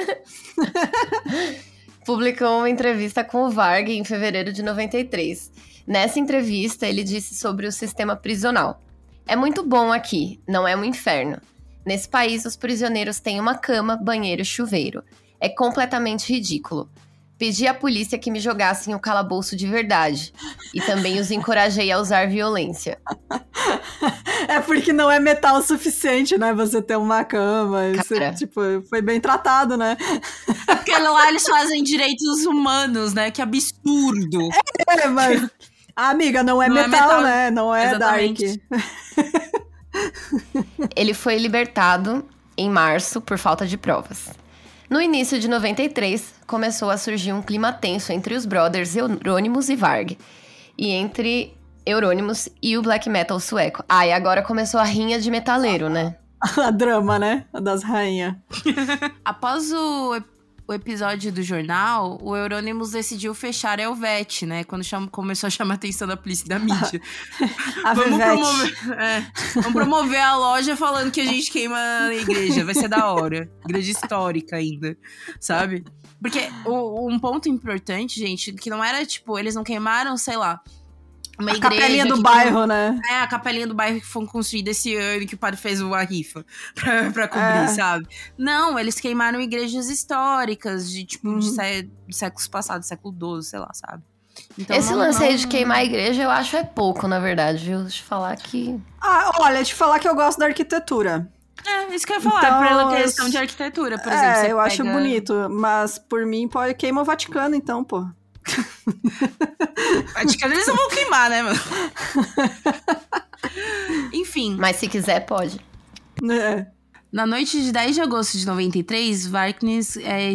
publicou uma entrevista com o Varg em fevereiro de 93. Nessa entrevista, ele disse sobre o sistema prisional. É muito bom aqui, não é um inferno. Nesse país, os prisioneiros têm uma cama, banheiro e chuveiro. É completamente ridículo. Pedi à polícia que me jogassem o calabouço de verdade. E também os encorajei a usar violência. É porque não é metal o suficiente, né? Você ter uma cama. Isso, Cara. tipo, foi bem tratado, né? Porque lá eles fazem direitos humanos, né? Que absurdo. É, mas. Ah, amiga, não é, Não é metal, metal. né? Não é Exatamente. dark. Ele foi libertado em março por falta de provas. No início de 93, começou a surgir um clima tenso entre os brothers Eurônimos e Varg, e entre Eurônimos e o black metal sueco. Ah, e agora começou a rinha de metaleiro, né? A drama, né? Das rainhas. Após o, o episódio do jornal, o Eurônimos decidiu fechar a Helvet, né? Quando cham- começou a chamar a atenção da polícia e da mídia. Vamos, promover, é, vamos promover a loja falando que a gente queima a igreja. Vai ser da hora. Igreja histórica ainda, sabe? Porque o- um ponto importante, gente, que não era tipo, eles não queimaram, sei lá, uma A igreja. capelinha do que- bairro, né? É, a capelinha do bairro que foi construída esse ano que o padre fez uma rifa pra, pra cobrir, É. sabe? Não, eles queimaram igrejas históricas de, tipo, Uhum. de, sé- de séculos passados, século XII, sei lá, sabe? Então, Esse não- lance aí não- de queimar a igreja eu acho é pouco, na verdade, viu? Deixa eu falar que. Ah, olha, te falar que eu gosto da arquitetura. É, isso que eu ia falar, Então, pela questão de arquitetura, por exemplo. é, eu acho pega- bonito. Mas por mim, pode queima o Vaticano, então, pô. Acho que eles não vão queimar, né, mano? Enfim, Mas se quiser, pode. É. Na noite de 10 de agosto de 93, Varknes é,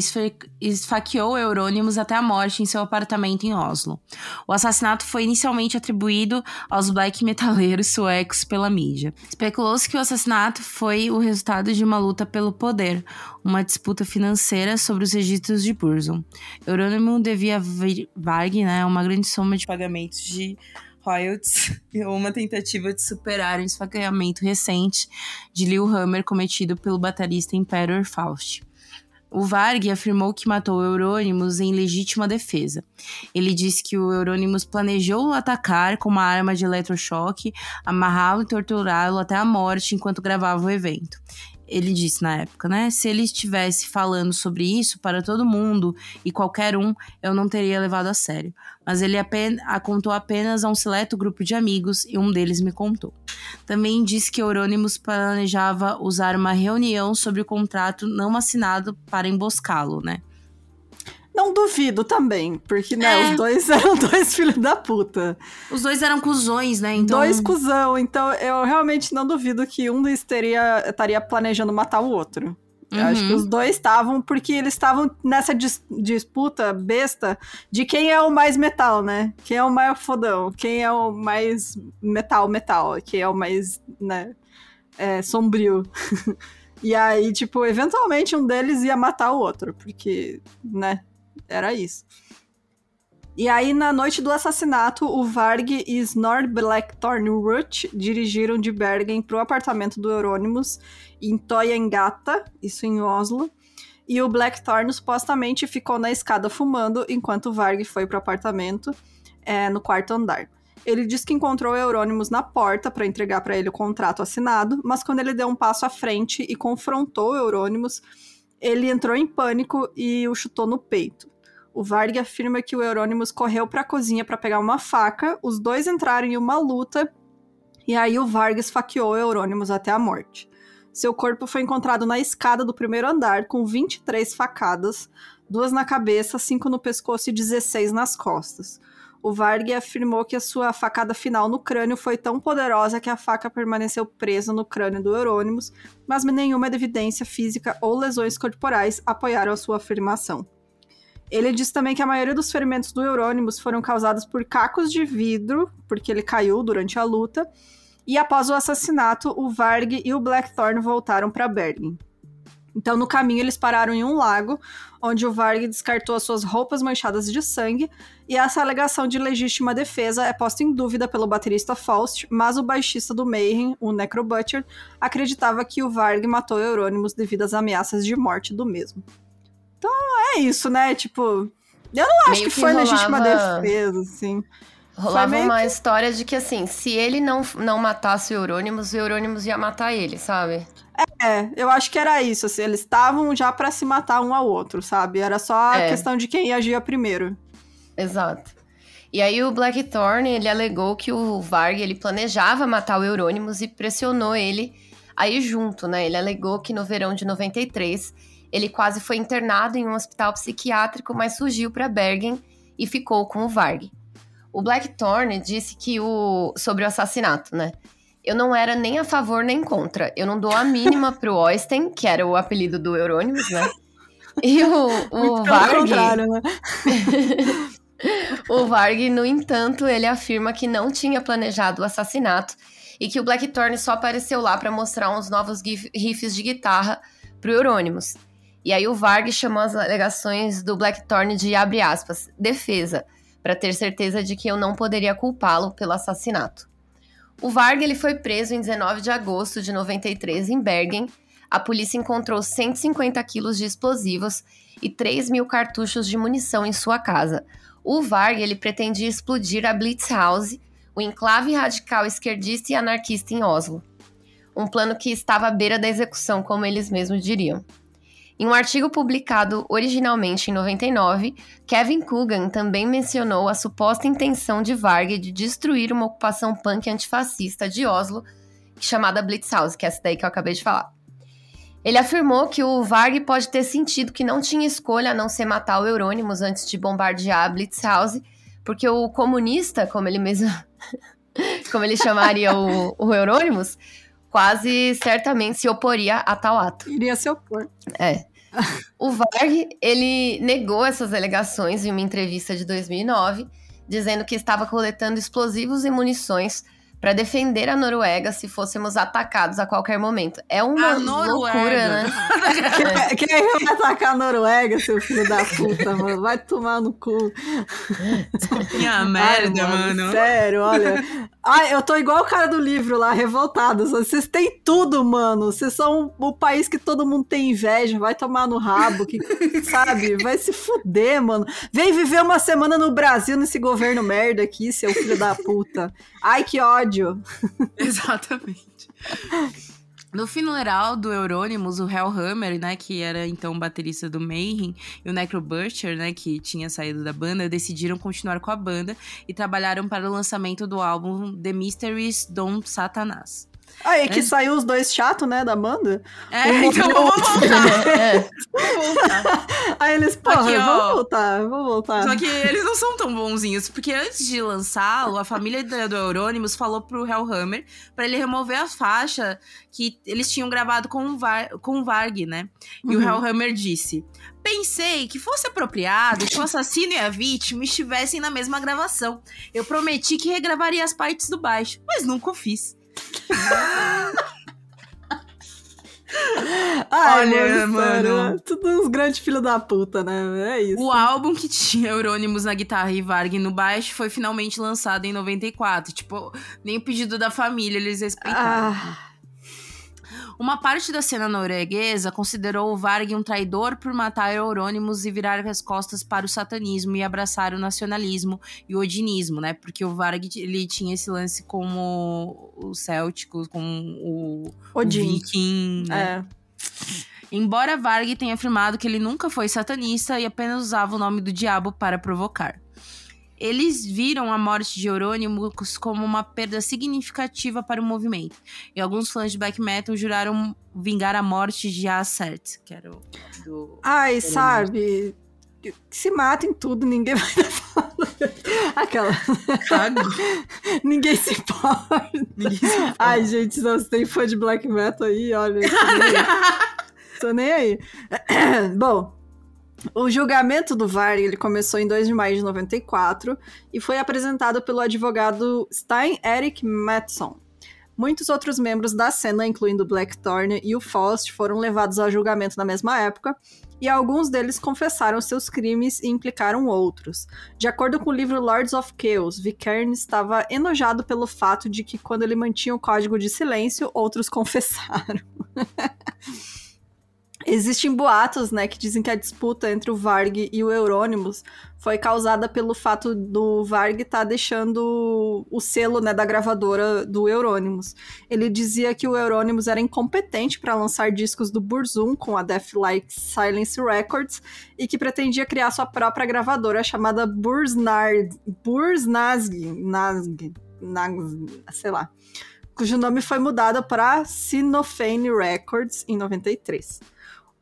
esfaqueou Eurônimos até a morte em seu apartamento em Oslo. O assassinato foi inicialmente atribuído aos black metaleiros suecos pela mídia. Especulou-se que o assassinato foi o resultado de uma luta pelo poder, uma disputa financeira sobre os registros de Burzum. Eurônimo devia a Varg né, uma grande soma de pagamentos de ou uma tentativa de superar o esfaqueamento recente de Lillehammer cometido pelo baterista Emperor Faust. O Varg afirmou que matou Eurônimos em legítima defesa. Ele disse que o Eurônimos planejou atacar com uma arma de eletrochoque, amarrá-lo e torturá-lo até a morte enquanto gravava o evento ele disse na época, né? Se ele estivesse falando sobre isso para todo mundo e qualquer um, eu não teria levado a sério. Mas ele apenas, a contou apenas a um seleto grupo de amigos e um deles me contou. Também disse que Eurônimos planejava usar uma reunião sobre o contrato não assinado para emboscá-lo, né? Não duvido também, porque, né, é. os dois eram dois filhos da puta. Os dois eram cuzões, né? Então... Dois cuzão, então eu realmente não duvido que um deles teria, estaria planejando matar o outro. Eu uhum. acho que uhum. os dois estavam, porque eles estavam nessa dis disputa besta de quem é o mais metal, né? Quem é o mais fodão, quem é o mais metal, metal, quem é o mais, né, é, sombrio. e aí, tipo, eventualmente um deles ia matar o outro, porque, né, era isso. E aí, na noite do assassinato, o Varg e Snor Blackthorn Ruth dirigiram de Bergen para o apartamento do Euronymous em Toyengata, isso em Oslo. E o Blackthorn supostamente ficou na escada fumando enquanto o Varg foi para o apartamento é, no quarto andar. Ele disse que encontrou o Euronymous na porta para entregar para ele o contrato assinado, mas quando ele deu um passo à frente e confrontou o Euronymous, ele entrou em pânico e o chutou no peito. O Varg afirma que o Euronymous correu para a cozinha para pegar uma faca, os dois entraram em uma luta e aí o Varg esfaqueou o Euronymous até a morte. Seu corpo foi encontrado na escada do primeiro andar com 23 facadas, duas na cabeça, cinco no pescoço e 16 nas costas. O Varg afirmou que a sua facada final no crânio foi tão poderosa que a faca permaneceu presa no crânio do Euronymous, mas nenhuma evidência física ou lesões corporais apoiaram a sua afirmação. Ele diz também que a maioria dos ferimentos do Eurônimos foram causados por cacos de vidro, porque ele caiu durante a luta. E após o assassinato, o Varg e o Blackthorn voltaram para Bergen. Então, no caminho, eles pararam em um lago, onde o Varg descartou as suas roupas manchadas de sangue, e essa alegação de legítima defesa é posta em dúvida pelo baterista Faust, mas o baixista do Mayhem, o Necrobutcher, acreditava que o Varg matou Eurônimos devido às ameaças de morte do mesmo. Então é isso, né? Tipo, eu não acho que, que, foi rolava... legítima defesa, assim. Rolava uma que... história de que, assim, se ele não, não matasse o Eurônimos, o Eurônimos ia matar ele, sabe? É, eu acho que era isso, assim, eles estavam já para se matar um ao outro, sabe? Era só a é. questão de quem agia primeiro. Exato. E aí o Blackthorn, ele alegou que o Varg, ele planejava matar o Eurônimos e pressionou ele aí junto, né? Ele alegou que no verão de 93 ele quase foi internado em um hospital psiquiátrico, mas fugiu para Bergen e ficou com o Varg. O Blackthorn disse que o sobre o assassinato, né? Eu não era nem a favor nem contra. Eu não dou a mínima pro Oysten, que era o apelido do Eurônimos, né? E o, o Varg. Né? o Varg, no entanto, ele afirma que não tinha planejado o assassinato e que o Blackthorn só apareceu lá para mostrar uns novos riffs de guitarra pro Eurônimos. E aí o Varg chamou as alegações do Blackthorn de abre aspas, defesa, para ter certeza de que eu não poderia culpá-lo pelo assassinato. O Varg ele foi preso em 19 de agosto de 93 em Bergen. A polícia encontrou 150 quilos de explosivos e 3 mil cartuchos de munição em sua casa. O Varg ele pretendia explodir a Blitzhouse, o enclave radical esquerdista e anarquista em Oslo. Um plano que estava à beira da execução, como eles mesmos diriam. Em um artigo publicado originalmente em 99, Kevin Coogan também mencionou a suposta intenção de Varg de destruir uma ocupação punk antifascista de Oslo, chamada Blitzhouse, que é essa daí que eu acabei de falar. Ele afirmou que o Varg pode ter sentido que não tinha escolha a não ser matar o Eurônimos antes de bombardear a Blitzhouse, porque o comunista, como ele mesmo como ele chamaria o, o Eurônimos, quase certamente se oporia a tal ato. Iria se opor. É. O Varg, ele negou essas alegações em uma entrevista de 2009, dizendo que estava coletando explosivos e munições para defender a Noruega se fôssemos atacados a qualquer momento. É uma loucura, né? quem, quem vai atacar a Noruega, seu filho da puta, mano? Vai tomar no cu. Desculpinha merda, mano, mano. Sério, olha. Ai, eu tô igual o cara do livro lá, revoltado. Vocês têm tudo, mano. Vocês são o país que todo mundo tem inveja. Vai tomar no rabo, que, sabe? Vai se fuder, mano. Vem viver uma semana no Brasil nesse governo merda aqui, seu filho da puta. Ai, que ódio. Exatamente. No funeral do Euronymous, o Hellhammer, né, que era então baterista do Mayhem, e o Necrobutcher, né, que tinha saído da banda, decidiram continuar com a banda e trabalharam para o lançamento do álbum The Mysteries Don't Satanás. Ah, é que é. saiu os dois chatos, né, da banda. É, um então vamos voltar. é. Vamos voltar. Aí eles, porra, Aqui, ó, vamos voltar, vamos voltar. Só que eles não são tão bonzinhos, porque antes de lançá-lo, a família do Euronymous falou pro Hellhammer para ele remover a faixa que eles tinham gravado com o, Var, com o Varg, né? E uhum. o Hellhammer disse... Pensei que fosse apropriado que o assassino e a vítima estivessem na mesma gravação. Eu prometi que regravaria as partes do baixo, mas nunca o fiz. Ai, Olha, mano, mano. Tudo uns grandes filhos da puta, né? É isso. O álbum que tinha Eurônimos na guitarra e Varg no baixo foi finalmente lançado em 94. Tipo, nem o pedido da família eles respeitaram. Ah. Uma parte da cena norueguesa considerou o Varg um traidor por matar Eurônimos e virar as costas para o satanismo e abraçar o nacionalismo e o odinismo, né? Porque o Varg ele tinha esse lance como os célticos, com o, Odin. o viking, né? É. Embora Varg tenha afirmado que ele nunca foi satanista e apenas usava o nome do diabo para provocar. Eles viram a morte de Eurônimos como uma perda significativa para o movimento. E alguns fãs de black metal juraram vingar a morte de Acert, que era o do. Ai, sabe? Se matem tudo, ninguém vai Aquela. ninguém se importa. Ninguém se importa. Ai, gente, não, se tem fã de black metal aí, olha. Tô nem aí. Tô nem aí. Bom, o julgamento do VAR ele começou em 2 de maio de 94 e foi apresentado pelo advogado Stein Eric Matson. Muitos outros membros da cena, incluindo Blackthorn e o Faust, foram levados ao julgamento na mesma época, e alguns deles confessaram seus crimes e implicaram outros. De acordo com o livro Lords of Chaos, Vicairn estava enojado pelo fato de que, quando ele mantinha o código de silêncio, outros confessaram. Existem boatos, né, que dizem que a disputa entre o Varg e o Euronymous foi causada pelo fato do Varg estar tá deixando o selo, né, da gravadora do Euronymous. Ele dizia que o Euronymous era incompetente para lançar discos do Burzum com a Deathlike Silence Records e que pretendia criar sua própria gravadora chamada Bursnard, Bursnazg, Nazg, Nazg, sei lá, cujo nome foi mudado para Sinofane Records em 93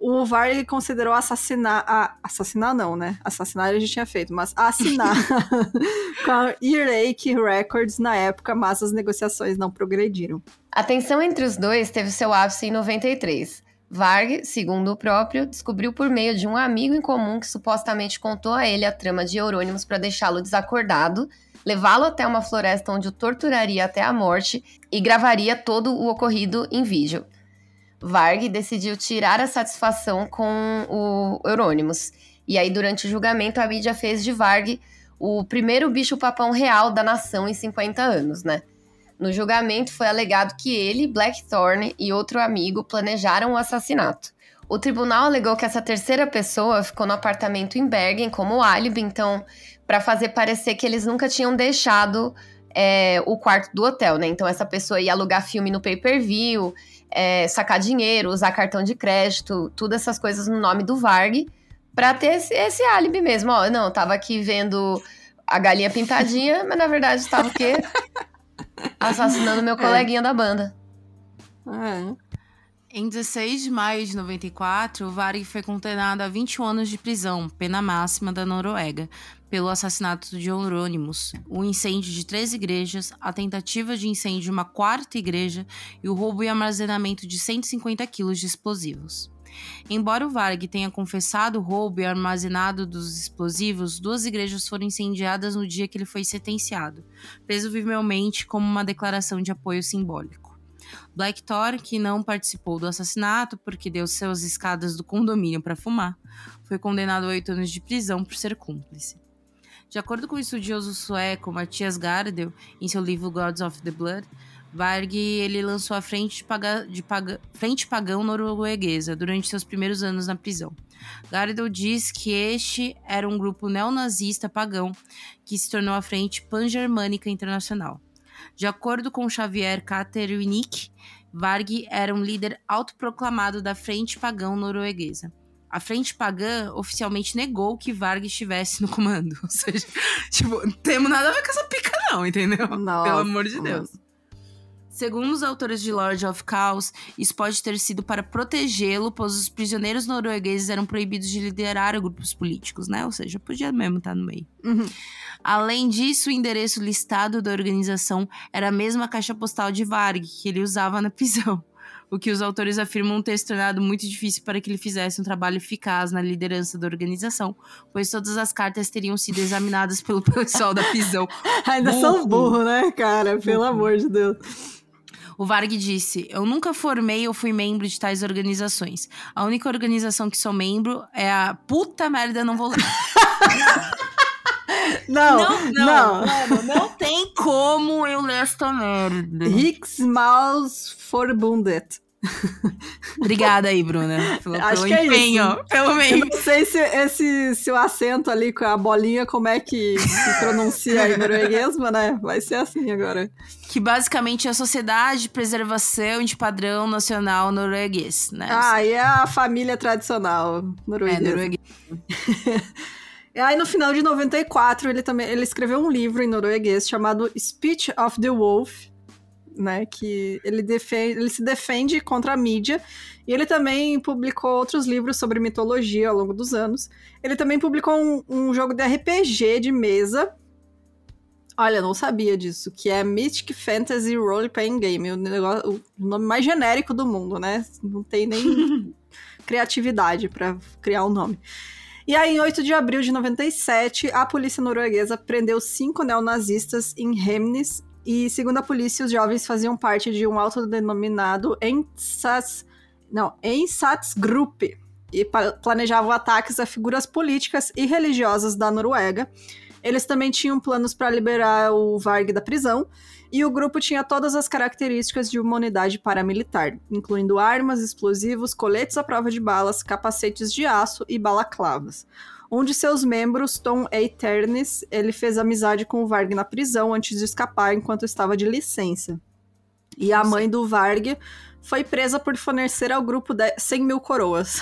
o VAR considerou assassinar. A, assassinar não, né? Assassinar ele já tinha feito, mas assinar com a Earache Records na época, mas as negociações não progrediram. A tensão entre os dois teve seu ápice em 93. Varg, segundo o próprio, descobriu por meio de um amigo em comum que supostamente contou a ele a trama de Eurônimos para deixá-lo desacordado, levá-lo até uma floresta onde o torturaria até a morte e gravaria todo o ocorrido em vídeo. Varg decidiu tirar a satisfação com o Eurônimos. E aí, durante o julgamento, a mídia fez de Varg o primeiro bicho-papão real da nação em 50 anos, né? No julgamento foi alegado que ele, Blackthorn e outro amigo planejaram o assassinato. O tribunal alegou que essa terceira pessoa ficou no apartamento em Bergen como álibi, então, para fazer parecer que eles nunca tinham deixado é, o quarto do hotel, né? Então, essa pessoa ia alugar filme no pay-per-view, é, sacar dinheiro, usar cartão de crédito, tudo essas coisas no nome do Varg, pra ter esse, esse álibi mesmo. Ó, não, tava aqui vendo a galinha pintadinha, mas na verdade estava o quê? Assassinando meu é. coleguinha é. da banda. É. Em 16 de maio de 94, Varg foi condenado a 21 anos de prisão, pena máxima da Noruega, pelo assassinato de Eurônimos, o incêndio de três igrejas, a tentativa de incêndio de uma quarta igreja e o roubo e armazenamento de 150 quilos de explosivos. Embora o Varg tenha confessado o roubo e armazenado dos explosivos, duas igrejas foram incendiadas no dia que ele foi sentenciado, presumivelmente como uma declaração de apoio simbólico. Black Thor, que não participou do assassinato porque deu suas escadas do condomínio para fumar, foi condenado a oito anos de prisão por ser cúmplice. De acordo com o estudioso sueco Mattias Gardel, em seu livro Gods of the Blood, Varg ele lançou a Frente, Paga, de Paga, Frente Pagão Norueguesa durante seus primeiros anos na prisão. Gardel diz que este era um grupo neonazista pagão que se tornou a Frente Pan-Germânica Internacional. De acordo com Xavier Katerwinik, Varg era um líder autoproclamado da Frente Pagão Norueguesa. A Frente Pagã oficialmente negou que Varg estivesse no comando. Ou seja, tipo, não temos nada a ver com essa pica, não, entendeu? Nossa, Pelo amor de Deus. Segundo os autores de Lord of Chaos, isso pode ter sido para protegê-lo, pois os prisioneiros noruegueses eram proibidos de liderar grupos políticos, né? Ou seja, podia mesmo estar no meio. Uhum. Além disso, o endereço listado da organização era a mesma caixa postal de Varg que ele usava na prisão. O que os autores afirmam ter se tornado muito difícil para que ele fizesse um trabalho eficaz na liderança da organização, pois todas as cartas teriam sido examinadas pelo pessoal da prisão. Ainda são burro, né, cara? Pelo amor de Deus. O Varg disse: Eu nunca formei ou fui membro de tais organizações. A única organização que sou membro é a puta merda, não vou ler. Não, não, não. Mano, não tem como eu ler esta merda. Riksmausforbundet. Obrigada aí, Bruna, pelo, Acho pelo que é empenho. isso. pelo Eu meio. não sei se esse se o acento ali com a bolinha, como é que se pronuncia em norueguês, mas né? Vai ser assim agora. Que basicamente é a Sociedade de Preservação de Padrão Nacional Norueguês, né? Ah, e é a família tradicional é, norueguesa. E aí, no final de 94, ele também ele escreveu um livro em norueguês chamado Speech of the Wolf, né? Que ele, defende, ele se defende contra a mídia. E ele também publicou outros livros sobre mitologia ao longo dos anos. Ele também publicou um, um jogo de RPG de mesa. Olha, não sabia disso, que é Mythic Fantasy Role Playing Game, o, negócio, o nome mais genérico do mundo, né? Não tem nem criatividade para criar o um nome. E aí, em 8 de abril de 97, a polícia norueguesa prendeu cinco neonazistas em Hemnes. E, segundo a polícia, os jovens faziam parte de um autodenominado Ensats, não, Einsatzgruppe e planejavam ataques a figuras políticas e religiosas da Noruega. Eles também tinham planos para liberar o Varg da prisão, e o grupo tinha todas as características de uma unidade paramilitar, incluindo armas, explosivos, coletes à prova de balas, capacetes de aço e balaclavas. Um de seus membros, Tom Eiternes, ele fez amizade com o Varg na prisão antes de escapar enquanto estava de licença. E a mãe do Varg foi presa por fornecer ao grupo 100 mil coroas.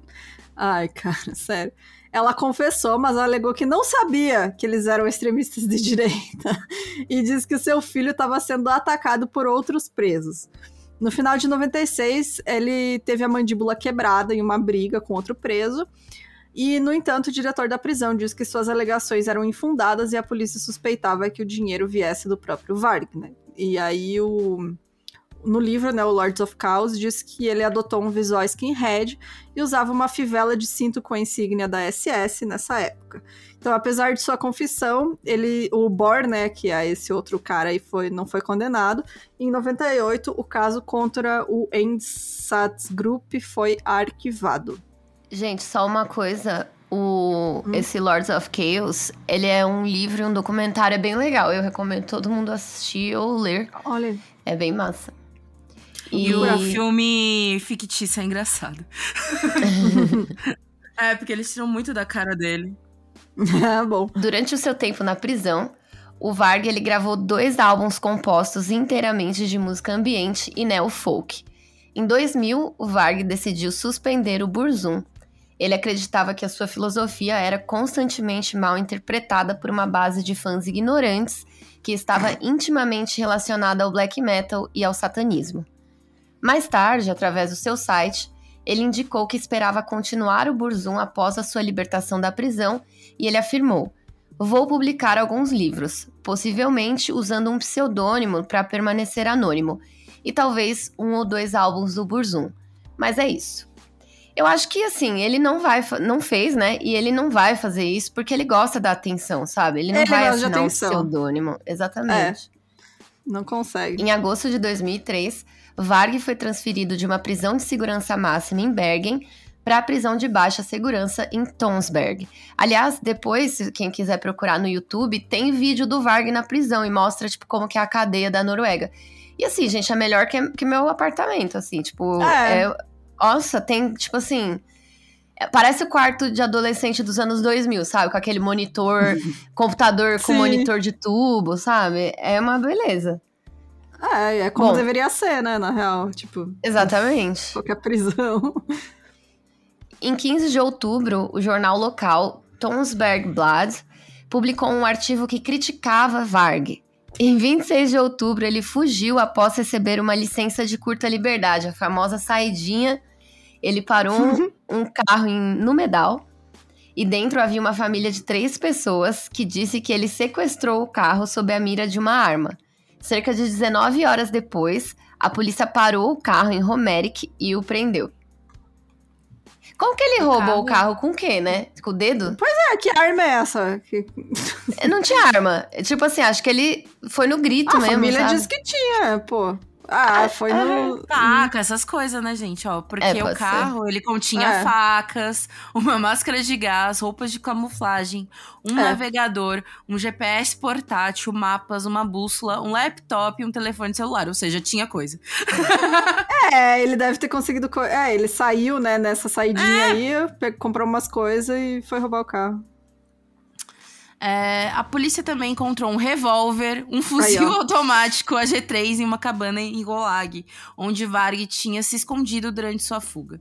Ai, cara, sério. Ela confessou, mas alegou que não sabia que eles eram extremistas de direita e disse que seu filho estava sendo atacado por outros presos. No final de 96, ele teve a mandíbula quebrada em uma briga com outro preso. E, no entanto, o diretor da prisão disse que suas alegações eram infundadas e a polícia suspeitava que o dinheiro viesse do próprio Varg, né? E aí o, no livro, né, o Lords of Chaos, diz que ele adotou um visual skinhead e usava uma fivela de cinto com a insígnia da SS nessa época. Então, apesar de sua confissão, ele, o Bor, né, que é esse outro cara aí, foi, não foi condenado. Em 98, o caso contra o Einsatzgruppe foi arquivado. Gente, só uma coisa. O, hum. Esse Lords of Chaos, ele é um livro e um documentário, é bem legal. Eu recomendo todo mundo assistir ou ler. Olha. É bem massa. E, e o filme fictício é engraçado. é, porque eles tiram muito da cara dele. Ah, bom. Durante o seu tempo na prisão, o Varg ele gravou dois álbuns compostos inteiramente de música ambiente e neo-folk. Em 2000, o Varg decidiu suspender o Burzum. Ele acreditava que a sua filosofia era constantemente mal interpretada por uma base de fãs ignorantes que estava intimamente relacionada ao black metal e ao satanismo. Mais tarde, através do seu site, ele indicou que esperava continuar o Burzum após a sua libertação da prisão e ele afirmou: Vou publicar alguns livros, possivelmente usando um pseudônimo para permanecer anônimo, e talvez um ou dois álbuns do Burzum. Mas é isso. Eu acho que assim, ele não vai, não fez, né? E ele não vai fazer isso porque ele gosta da atenção, sabe? Ele não ele vai assinar um pseudônimo. Exatamente. É, não consegue. Em agosto de 2003, Varg foi transferido de uma prisão de segurança máxima em Bergen para a prisão de baixa segurança em Tonsberg. Aliás, depois, quem quiser procurar no YouTube, tem vídeo do Varg na prisão e mostra tipo como que é a cadeia da Noruega. E assim, gente, é melhor que, que meu apartamento, assim, tipo, é. é nossa, tem, tipo assim. É, parece o quarto de adolescente dos anos 2000, sabe? Com aquele monitor, computador com Sim. monitor de tubo, sabe? É uma beleza. É, é como Bom, deveria ser, né, na real. Tipo. Exatamente. Qualquer prisão. Em 15 de outubro, o jornal local Tonsberg Blad publicou um artigo que criticava Varg. Em 26 de outubro, ele fugiu após receber uma licença de curta liberdade, a famosa saidinha. Ele parou um, um carro em Numedal e dentro havia uma família de três pessoas que disse que ele sequestrou o carro sob a mira de uma arma. Cerca de 19 horas depois, a polícia parou o carro em Romeric e o prendeu. Como que ele o roubou carro... o carro com o quê, né? Com o dedo? Pois é, que arma é essa? Que... Não tinha arma. Tipo assim, acho que ele foi no grito a mesmo. A família sabe? disse que tinha, pô. Ah, é, foi no. Faca, essas coisas, né, gente? Ó, porque é, o carro, ser. ele continha é. facas, uma máscara de gás, roupas de camuflagem, um é. navegador, um GPS portátil, mapas, uma bússola, um laptop e um telefone celular. Ou seja, tinha coisa. é, ele deve ter conseguido. Co... É, ele saiu, né, nessa saidinha é. aí, comprou umas coisas e foi roubar o carro. É, a polícia também encontrou um revólver, um fuzil Aí, automático AG-3 em uma cabana em Golag, onde Varg tinha se escondido durante sua fuga.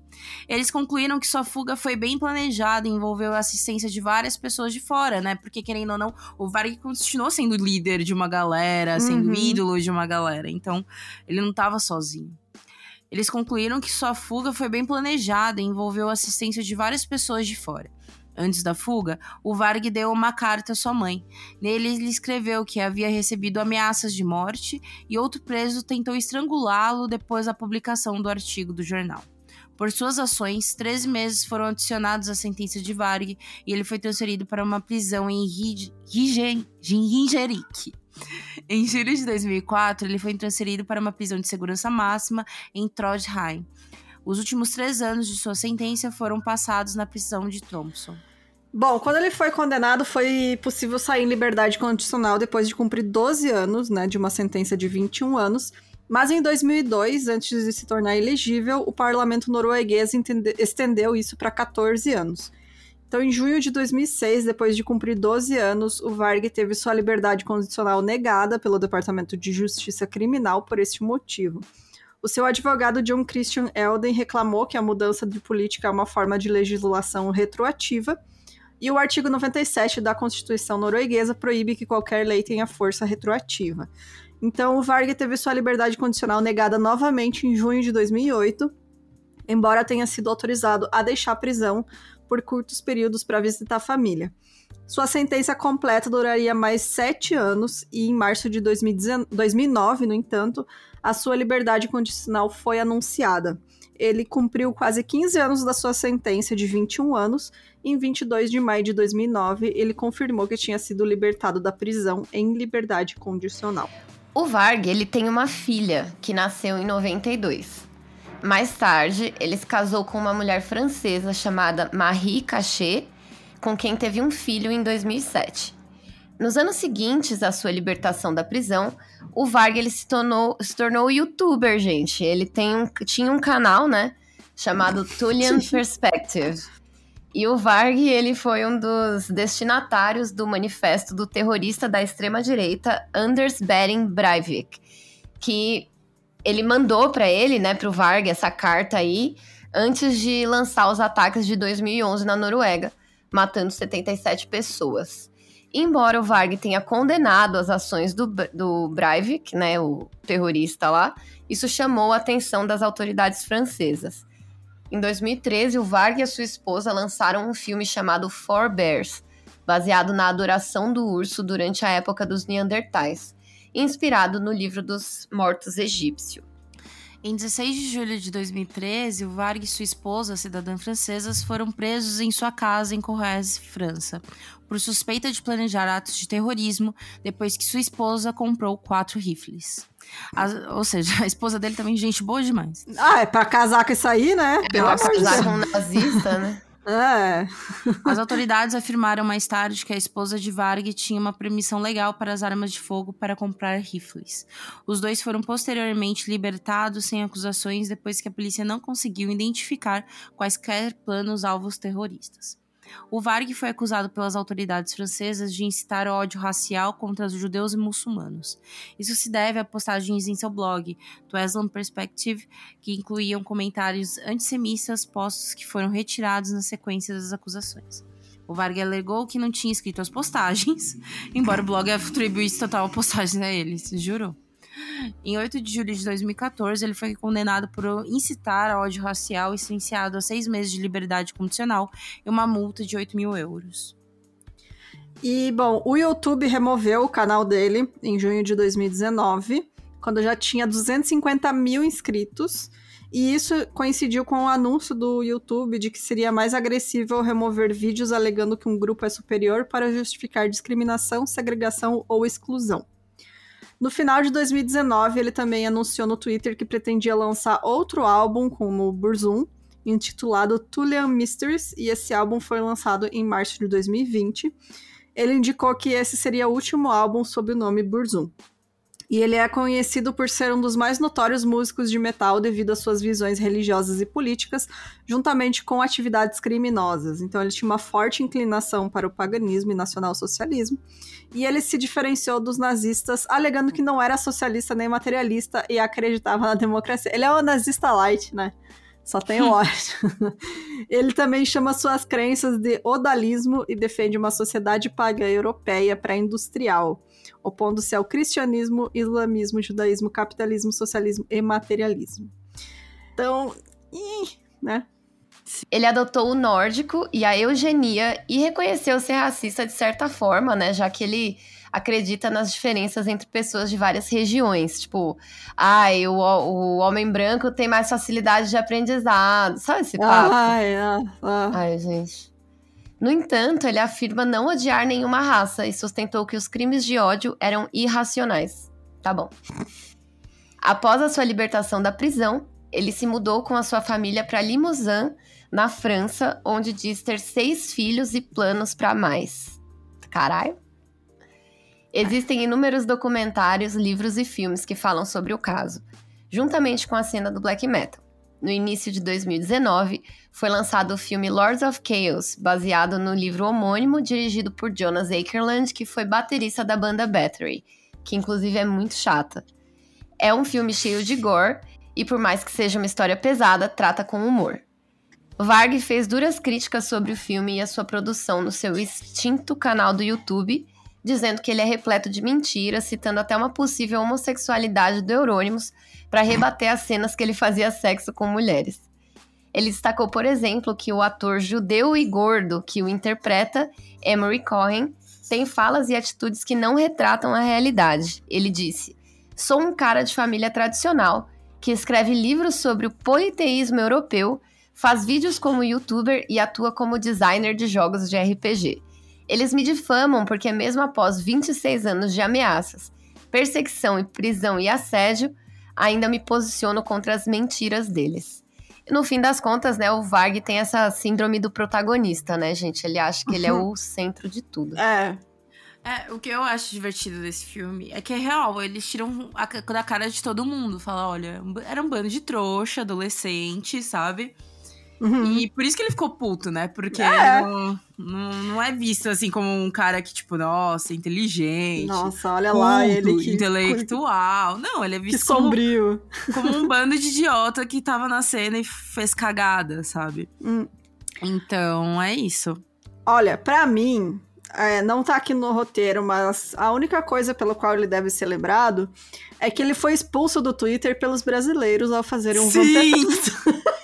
Eles concluíram que sua fuga foi bem planejada e envolveu a assistência de várias pessoas de fora, né? Porque, querendo ou não, o Varg continuou sendo líder de uma galera, sendo uhum. ídolo de uma galera. Então, ele não estava sozinho. Eles concluíram que sua fuga foi bem planejada e envolveu a assistência de várias pessoas de fora. Antes da fuga, o Varg deu uma carta à sua mãe. Nele, ele escreveu que havia recebido ameaças de morte e outro preso tentou estrangulá-lo depois da publicação do artigo do jornal. Por suas ações, 13 meses foram adicionados à sentença de Varg e ele foi transferido para uma prisão em Ringerik. Em julho de 2004, ele foi transferido para uma prisão de segurança máxima em Trondheim. Os últimos três anos de sua sentença foram passados na prisão de Thompson. Bom, quando ele foi condenado, foi possível sair em liberdade condicional depois de cumprir 12 anos, né, de uma sentença de 21 anos. Mas em 2002, antes de se tornar elegível, o parlamento norueguês estendeu isso para 14 anos. Então, em junho de 2006, depois de cumprir 12 anos, o Varg teve sua liberdade condicional negada pelo Departamento de Justiça Criminal por este motivo. O seu advogado John Christian Elden reclamou que a mudança de política é uma forma de legislação retroativa, e o artigo 97 da Constituição norueguesa proíbe que qualquer lei tenha força retroativa. Então, o Varg teve sua liberdade condicional negada novamente em junho de 2008, embora tenha sido autorizado a deixar a prisão por curtos períodos para visitar a família. Sua sentença completa duraria mais sete anos e, em março de 2009, no entanto, a sua liberdade condicional foi anunciada. Ele cumpriu quase 15 anos da sua sentença de 21 anos em 22 de maio de 2009 ele confirmou que tinha sido libertado da prisão em liberdade condicional. O Varg, ele tem uma filha que nasceu em 92. Mais tarde, ele se casou com uma mulher francesa chamada Marie Cachet, com quem teve um filho em 2007. Nos anos seguintes à sua libertação da prisão, o Varg ele se tornou, se tornou youtuber, gente. Ele tem um, tinha um canal, né? Chamado Tulian Perspective. E o Varg, ele foi um dos destinatários do manifesto do terrorista da extrema-direita Anders Behring Breivik, que ele mandou para ele, né, pro Varg, essa carta aí, antes de lançar os ataques de 2011 na Noruega, matando 77 pessoas. Embora o Varg tenha condenado as ações do, do Breivik, né, o terrorista lá, isso chamou a atenção das autoridades francesas. Em 2013, o Varg e a sua esposa lançaram um filme chamado Four Bears, baseado na adoração do urso durante a época dos Neandertais, inspirado no livro dos mortos egípcio. Em 16 de julho de 2013, o Varg e sua esposa, cidadã francesa, foram presos em sua casa em Corrèze, França, por suspeita de planejar atos de terrorismo depois que sua esposa comprou quatro rifles. ou seja, a esposa dele também gente boa demais. Ah, é pra casar com isso aí, né? É pra casar com um nazista, né? É. As autoridades afirmaram mais tarde que a esposa de Varg tinha uma permissão legal para as armas de fogo para comprar rifles. Os dois foram posteriormente libertados sem acusações depois que a polícia não conseguiu identificar quaisquer planos alvos terroristas. O Varg foi acusado pelas autoridades francesas de incitar ódio racial contra os judeus e muçulmanos. Isso se deve a postagens em seu blog, do Islam Perspective, que incluíam comentários antissemitas postos que foram retirados na sequência das acusações. O Varg alegou que não tinha escrito as postagens, embora o blog atribuísse total postagens a ele, jurou. Em 8 de julho de 2014, ele foi condenado por incitar a ódio racial e sentenciado a seis meses de liberdade condicional e uma multa de 8 mil euros. E, bom, o YouTube removeu o canal dele em junho de 2019, quando já tinha 250 mil inscritos. E isso coincidiu com o anúncio do YouTube de que seria mais agressivo remover vídeos alegando que um grupo é superior para justificar discriminação, segregação ou exclusão. No final de 2019, ele também anunciou no Twitter que pretendia lançar outro álbum como Burzum, intitulado Tullian Mysteries, e esse álbum foi lançado em março de 2020. Ele indicou que esse seria o último álbum sob o nome Burzum. E ele é conhecido por ser um dos mais notórios músicos de metal devido às suas visões religiosas e políticas, juntamente com atividades criminosas. Então ele tinha uma forte inclinação para o paganismo e nacionalsocialismo, e ele se diferenciou dos nazistas, alegando que não era socialista nem materialista e acreditava na democracia. Ele é um nazista light, né? Só tem o ódio. Ele também chama suas crenças de odalismo e defende uma sociedade pagã europeia pré-industrial opondo-se ao cristianismo, islamismo, judaísmo, capitalismo, socialismo e materialismo. Então, né? Ele adotou o nórdico e a eugenia e reconheceu ser racista de certa forma, né? Já que ele acredita nas diferenças entre pessoas de várias regiões. Tipo, ai, o, o homem branco tem mais facilidade de aprendizado. Sabe esse papo? Ai, ai, ai. ai gente. No entanto, ele afirma não odiar nenhuma raça e sustentou que os crimes de ódio eram irracionais. Tá bom. Após a sua libertação da prisão, ele se mudou com a sua família para Limousin, na França, onde diz ter seis filhos e planos para mais. Caralho. Existem inúmeros documentários, livros e filmes que falam sobre o caso, juntamente com a cena do black metal no início de 2019, foi lançado o filme Lords of Chaos, baseado no livro homônimo dirigido por Jonas Akerland, que foi baterista da banda Battery, que inclusive é muito chata. É um filme cheio de gore e, por mais que seja uma história pesada, trata com humor. Varg fez duras críticas sobre o filme e a sua produção no seu extinto canal do YouTube, dizendo que ele é repleto de mentiras, citando até uma possível homossexualidade do Eurônimos para rebater as cenas que ele fazia sexo com mulheres. Ele destacou, por exemplo, que o ator judeu e gordo que o interpreta, Emery Cohen, tem falas e atitudes que não retratam a realidade. Ele disse: Sou um cara de família tradicional que escreve livros sobre o politeísmo europeu, faz vídeos como youtuber e atua como designer de jogos de RPG. Eles me difamam porque, mesmo após 26 anos de ameaças, perseguição e prisão e assédio, ainda me posiciono contra as mentiras deles. No fim das contas, né, o Varg tem essa síndrome do protagonista, né, gente? Ele acha que ele é o centro de tudo. É. É, o que eu acho divertido desse filme é que é real, eles tiram a, da cara de todo mundo. Fala, olha, era um bando de trouxa, adolescente, sabe? Uhum. E por isso que ele ficou puto, né? Porque é. Não, não, não, é visto assim como um cara que, tipo, nossa, inteligente. Nossa, olha culto, lá, ele que. Intelectual. Não, ele é visto que sombrio. Como, como um bando de idiota que tava na cena e fez cagada, sabe? Hum. Então, é isso. Olha, para mim, é, não tá aqui no roteiro, mas a única coisa pela qual ele deve ser lembrado é que ele foi expulso do Twitter pelos brasileiros ao fazer um Sim!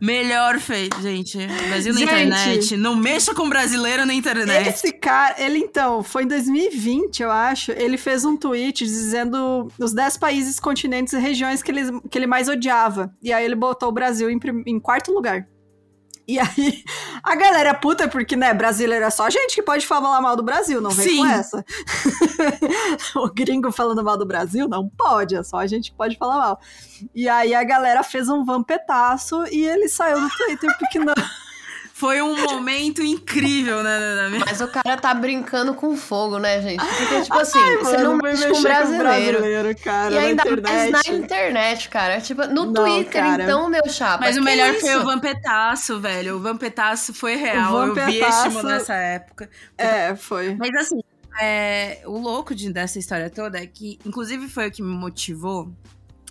Melhor feito, gente. Brasil na Gente. internet. Não mexa com brasileiro na internet. Esse cara, ele então, foi em 2020, eu acho, ele fez um tweet dizendo os 10 países, continentes e regiões que ele, que ele mais odiava. E aí ele botou o Brasil em, em quarto lugar. E aí, a galera é puta, porque, né, brasileiro é só gente que pode falar mal do Brasil, não vem Sim. com essa. o gringo falando mal do Brasil, não pode, é só a gente que pode falar mal. E aí a galera fez um vampetaço e ele saiu do Twitter, porque não. Foi um momento incrível, né? minha- Mas o cara tá brincando com fogo, né, gente? Porque, tipo assim, Ai, você não mexe com brasileiro. brasileiro, cara, E ainda na internet. mais na internet, cara. Tipo, no Não, Twitter, cara. então, meu chapa. Mas o melhor isso? foi o Vampetaço, velho. O Vampetaço foi real. O Eu vi Vampetaço- estímulo nessa época. É, foi. Mas assim, é, o louco de, dessa história toda é que, inclusive, foi o que me motivou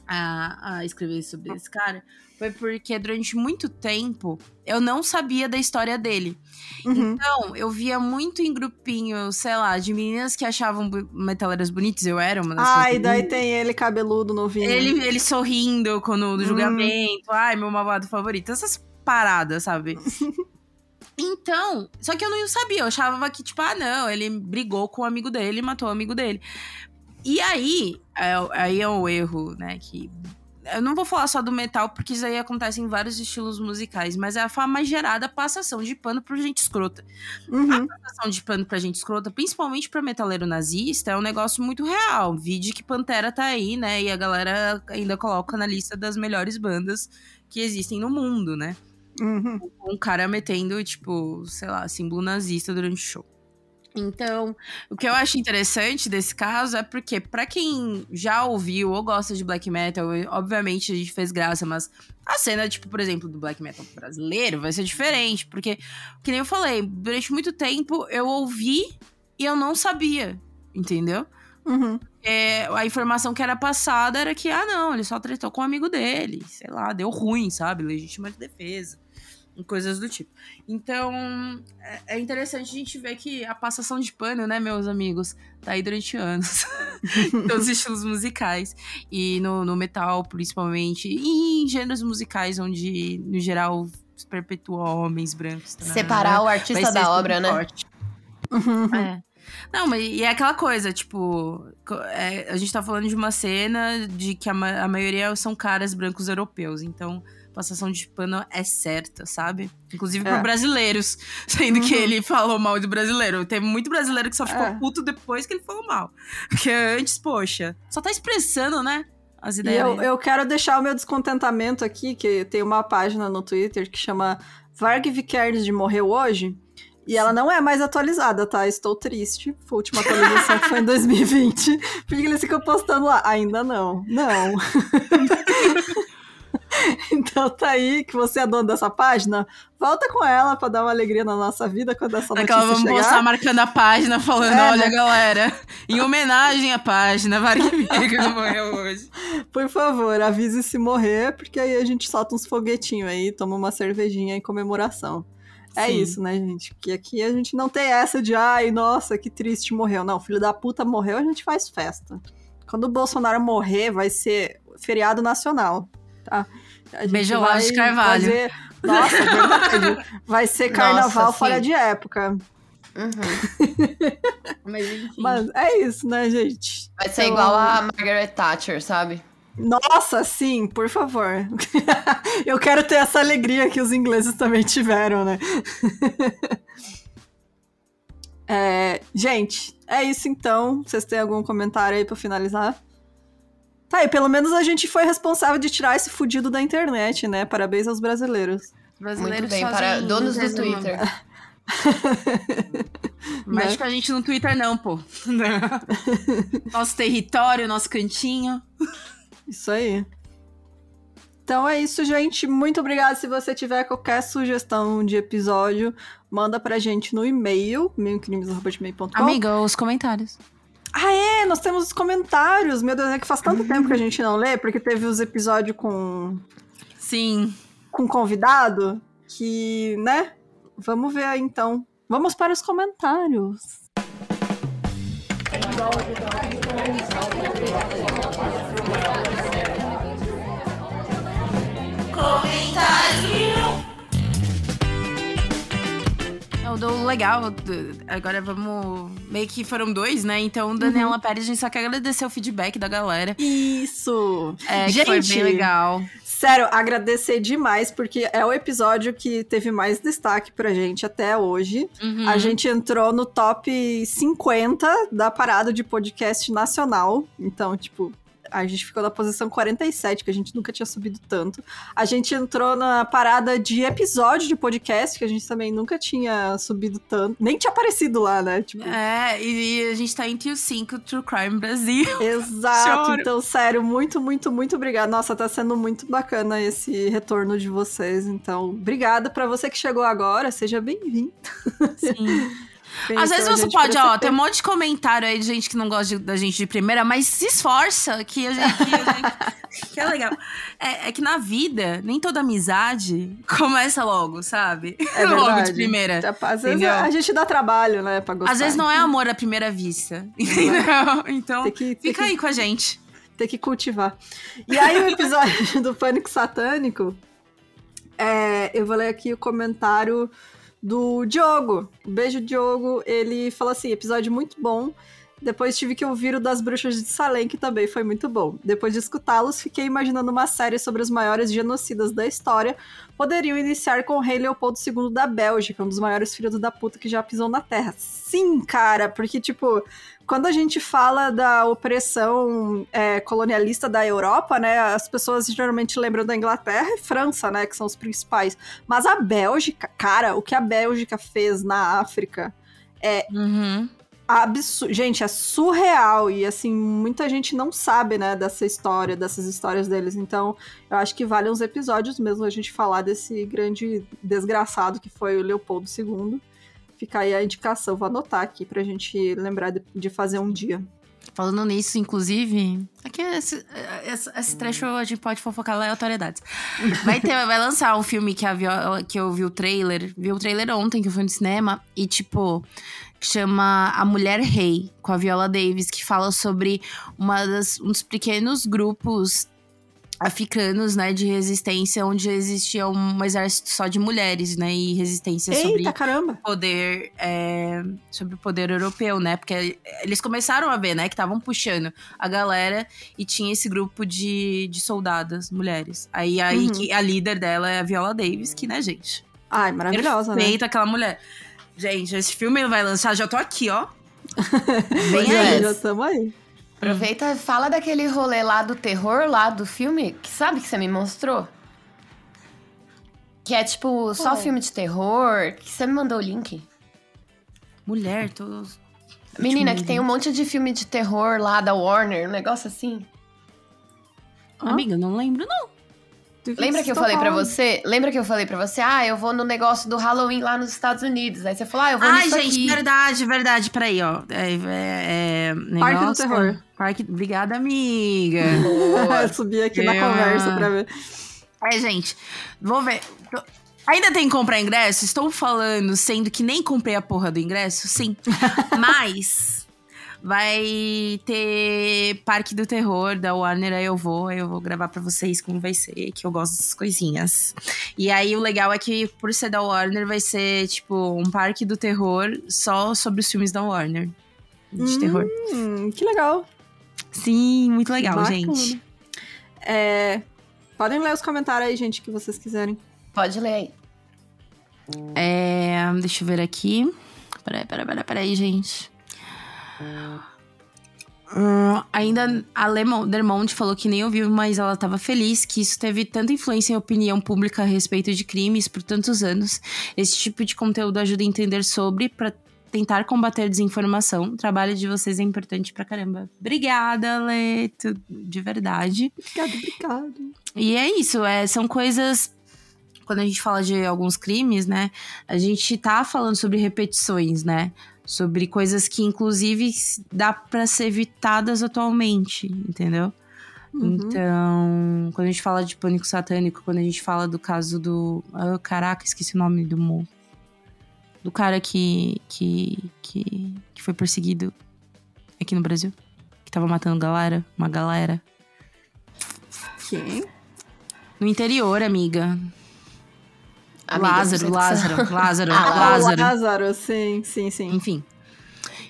a, a escrever sobre esse cara. Foi porque durante muito tempo eu não sabia da história dele. Uhum. Então, eu via muito em grupinho, sei lá, de meninas que achavam metaleiras bonitas. Eu era uma das Ai, daí tem ele cabeludo novinho. ele, ele sorrindo quando, no Hum. julgamento. Ai, meu malvado favorito. Essas paradas, sabe? então, só que eu não sabia. Eu achava que, tipo, ah, não, ele brigou com o amigo dele, matou o amigo dele. E aí, é, aí é o erro, né, que... Eu não vou falar só do metal, porque isso aí acontece em vários estilos musicais, mas é a fama gerada passação de pano por gente escrota Uhum. passação de pano pra gente escrota, principalmente pra metaleiro nazista, é um negócio muito real. Vide que Pantera tá aí, né? E a galera ainda coloca na lista das melhores bandas que existem no mundo, né? Uhum. Um cara metendo, tipo, sei lá, símbolo nazista durante o show. Então, o que eu acho interessante desse caso é porque, pra quem já ouviu ou gosta de black metal, obviamente a gente fez graça, mas a cena, tipo, por exemplo, do black metal brasileiro vai ser diferente, porque, que nem eu falei, durante muito tempo eu ouvi e eu não sabia, entendeu? Uhum. É, a informação que era passada era que, ah, não, ele só tretou com um amigo dele, sei lá, deu ruim, sabe? Legítima de defesa, coisas do tipo. Então, é, é interessante a gente ver que a passação de pano, né, meus amigos, tá aí durante anos. em todos os estilos musicais. E no, no metal, principalmente, e em gêneros musicais, onde, no geral, se perpetua homens brancos. tá? Separar o Vai artista da obra, né? forte. Uhum. É. Não, mas e é aquela coisa, tipo, é, a gente tá falando de uma cena de que a, ma- a maioria são caras brancos europeus, então passação de pano é certa, sabe? Inclusive É. por brasileiros, sendo que Uhum. ele falou mal de brasileiro. Teve muito brasileiro que só ficou É. puto depois que ele falou mal. Porque antes, poxa, só tá expressando, né? As E ideias. eu, dele. eu quero deixar o meu descontentamento aqui, que tem uma página no Twitter que chama Varg Vikernes de Morreu Hoje. E ela não é mais atualizada, tá? Estou triste. A última atualização foi em 2020. Porque eles ficam postando lá. Ainda não. Não. então tá aí, que você é dono dessa página. Volta com ela pra dar uma alegria na nossa vida quando essa notícia Daquela vamos chegar. postar marcando a página, falando: É, olha, né? galera, em homenagem à página, Varg que não morreu hoje. Por favor, avise se morrer, porque aí a gente solta uns foguetinhos aí, toma uma cervejinha em comemoração. É Sim. isso, né, gente? Que aqui a gente não tem essa de, ai, nossa, que triste, morreu. Não, filho da puta morreu, a gente faz festa. Quando o Bolsonaro morrer, vai ser feriado nacional, tá? A gente Beijo lá de Carvalho. fazer- Nossa, é verdade. Vai ser carnaval Nossa, fora de época. Uhum. Mas enfim. Mas é isso, né, gente? Vai ser Então- igual a Margaret Thatcher, sabe? Nossa, sim, por favor. Eu quero ter essa alegria que os ingleses também tiveram, né? É, gente, é isso então. Vocês têm algum comentário aí pra finalizar? Tá aí, pelo menos a gente foi responsável de tirar esse fudido da internet, né? Parabéns aos brasileiros. Muito bem, para donos do Twitter. Mas Né? com a gente no Twitter não, pô. nosso território, nosso cantinho. Isso aí. Então é isso, gente. Muito obrigada. Se você tiver qualquer sugestão de episódio, manda pra gente no e-mail, meiocrimes.com. Amiga, os comentários. Ah, é, nós temos os comentários. Meu Deus, é que faz tanto tempo que a gente não lê, porque teve os episódios com, Sim. com convidado, que, né? Vamos ver aí então. vamos para os comentários. Do legal, agora vamos. Meio que foram dois, né? Então, Daniela uhum. Pérez, a gente só quer agradecer o feedback da galera. Isso! É, gente, foi bem legal. Sério, agradecer demais, porque é o episódio que teve mais destaque pra gente até hoje. Uhum. A gente entrou no top 50 da parada de podcast nacional. Então, tipo, a gente ficou na posição 47, que a gente nunca tinha subido tanto. A gente entrou na parada de episódio de podcast, que a gente também nunca tinha subido tanto. Nem tinha aparecido lá, né? Tipo... É, e a gente tá entre os cinco True Crime Brasil. Exato. Choro. Então, sério, muito, muito, muito obrigada. Nossa, tá sendo muito bacana esse retorno de vocês. Então, obrigada para você que chegou agora. Seja bem-vindo. Sim. Às vezes você pode, ó, tem um monte de comentário aí de gente que não gosta de, da gente de primeira, mas se esforça que a gente. Que, a gente, que é legal. É, é, que na vida, nem toda amizade começa logo, sabe? É logo de primeira. Às vezes a gente dá trabalho, né, pra gostar. Às vezes não é amor à primeira vista. Entendeu? Então, tem que, tem fica que, aí com a gente. Tem que cultivar. E aí, o episódio do Pânico Satânico, é, eu vou ler aqui o comentário do Diogo. Beijo, Diogo. Ele falou assim: episódio muito bom. Depois tive que ouvir o das Bruxas de Salem, que também foi muito bom. Depois de escutá-los, fiquei imaginando uma série sobre os maiores genocidas da história. Poderiam iniciar com o rei Leopoldo II da Bélgica, um dos maiores filhos da puta que já pisou na Terra. Sim, cara, porque, tipo, quando a gente fala da opressão é, colonialista da Europa, né, as pessoas geralmente lembram da Inglaterra e França, né, que são os principais. Mas a Bélgica, cara, o que a Bélgica fez na África é uhum. absurdo. Gente, é surreal e assim muita gente não sabe, né, dessa história, dessas histórias deles. Então, eu acho que vale uns episódios mesmo a gente falar desse grande desgraçado que foi o Leopoldo II. Fica aí a indicação, vou anotar aqui pra gente lembrar de, de fazer um dia. Falando nisso, inclusive, aqui esse, esse, esse, trecho a gente pode fofocar lá em autoridades. Vai, ter, vai lançar um filme que, a Viola, que eu vi o trailer, vi o trailer ontem que eu fui no cinema, e tipo, chama A Mulher Rei, com a Viola Davis, que fala sobre uma das, um dos pequenos grupos africanos, né, de resistência, onde existia um exército só de mulheres, né, e resistência Eita, sobre caramba. poder, é, sobre o poder europeu, né, porque eles começaram a ver, né, que estavam puxando a galera e tinha esse grupo de, de soldadas mulheres. Aí, aí uhum. que a líder dela é a Viola Davis, que, né, gente? Ai, maravilhosa, Perfeita, né? aquela mulher. Gente, esse filme vai lançar, já tô aqui, ó. Bem aí. Já estamos aí. Aproveita e fala daquele rolê lá do terror, lá do filme, que sabe que você me mostrou? Que é tipo, só oh. filme de terror, que você me mandou o link. Mulher, tô... Menina, que tem um monte de filme de terror lá da Warner, um negócio assim. Amiga, não lembro não. Lembra que eu falei para você? Lembra que eu falei para você? Ah, eu vou no negócio do Halloween lá nos Estados Unidos. Aí você falou, ah, eu vou Ai, nisso gente, aqui. verdade, verdade. Peraí, ó. É, é, é, Parque do Terror. Parque... Obrigada, amiga. eu subi aqui eu... na conversa pra ver. É, gente, vou ver. Ainda tem que comprar ingresso? Estou falando, sendo que nem comprei a porra do ingresso? Sim. Mas Vai ter Parque do Terror da Warner, aí eu vou, aí eu vou gravar para vocês como vai ser, que eu gosto dessas coisinhas. E aí o legal é que por ser da Warner vai ser tipo um Parque do Terror só sobre os filmes da Warner. De hum, terror. Que legal. Sim, muito legal, Bacana. gente. É, podem ler os comentários aí, gente, que vocês quiserem. Pode ler aí. É, deixa eu ver aqui. Peraí, peraí, peraí, peraí, gente. Uh, ainda a Le Dermont falou que nem ouviu, mas ela estava feliz que isso teve tanta influência em opinião pública a respeito de crimes por tantos anos. Esse tipo de conteúdo ajuda a entender sobre para tentar combater desinformação. O trabalho de vocês é importante pra caramba. Obrigada, Leto, de verdade. Obrigada, obrigada. E é isso, é, são coisas quando a gente fala de alguns crimes, né? A gente tá falando sobre repetições, né? Sobre coisas que inclusive dá para ser evitadas atualmente, entendeu? Uhum. Então, quando a gente fala de pânico satânico, quando a gente fala do caso do. Oh, caraca, esqueci o nome do mo... do cara que, que, que, que foi perseguido aqui no Brasil? Que tava matando galera, uma galera. Quem? No interior, amiga. Amiga, Lázaro, Lázaro, você- Lázaro, Ah, Lázaro. Lázaro, sim, sim, sim. Enfim.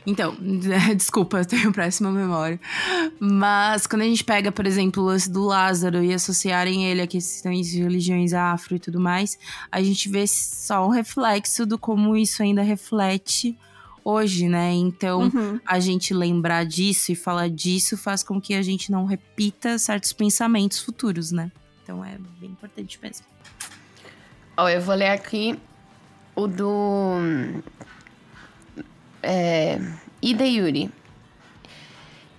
Então, desculpa, eu tenho péssima memória. Mas quando a gente pega, por exemplo, o lance do Lázaro e associarem ele a questões de religiões afro e tudo mais, a gente vê só um reflexo do como isso ainda reflete hoje, né? Então, Uhum. a gente lembrar disso e falar disso faz com que a gente não repita certos pensamentos futuros, né? Então é bem importante mesmo. Ó, eu vou ler aqui o do. É, Ida Yuri.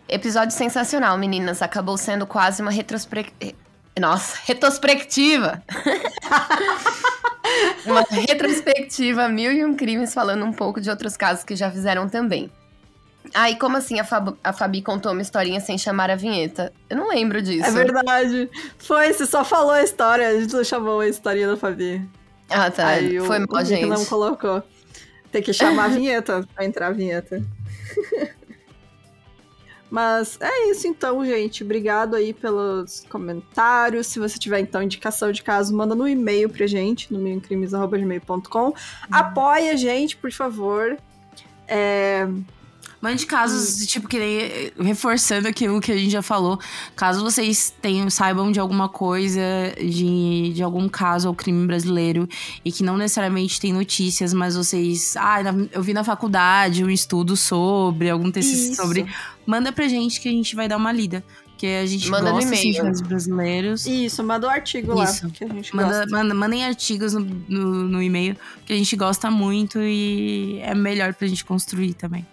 Episódio sensacional, meninas. Acabou sendo quase uma retrospectiva. Nossa, retrospectiva! uma retrospectiva, mil e um crimes, falando um pouco de outros casos que já fizeram também. Ah, e como assim a, Fab- a Fabi contou uma historinha sem chamar a vinheta? Eu não lembro disso. É verdade. Foi, você só falou a história, a gente não chamou a historinha da Fabi. Ah, tá. Aí o- Foi o mal, Nick gente. não colocou. Tem que chamar a vinheta pra entrar a vinheta. Mas é isso então, gente. Obrigado aí pelos comentários. Se você tiver, então, indicação de caso, manda no e-mail pra gente, no meiocrimes.gmail.com. Apoie a gente, por favor. É, Mande casos, tipo, que nem reforçando aquilo que a gente já falou. Caso vocês tenham, saibam de alguma coisa, de, de algum caso ou crime brasileiro, e que não necessariamente tem notícias, mas vocês. Ah, eu vi na faculdade um estudo sobre, algum texto Isso. sobre. Manda pra gente que a gente vai dar uma lida. Porque a gente Manda gosta assim, de casos brasileiros. Isso, manda o artigo Isso. lá, que a gente Manda, gosta. manda- mandem artigos no, no, no e-mail, que a gente gosta muito e é melhor pra gente construir também.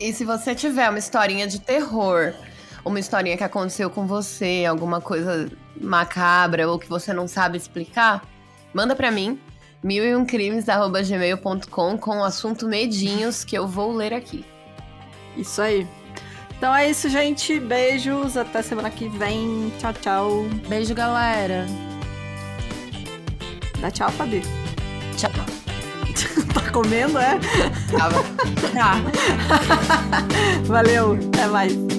E se você tiver uma historinha de terror, uma historinha que aconteceu com você, alguma coisa macabra ou que você não sabe explicar, manda pra mim, mil e um crimes@gmail.com com o assunto medinhos que eu vou ler aqui. Isso aí. Então é isso, gente. Beijos. Até semana que vem. Tchau, tchau. Beijo, galera! Dá tchau, Fabi. Tchau. Tá comendo, é? Tava. Tá. Valeu. Até mais.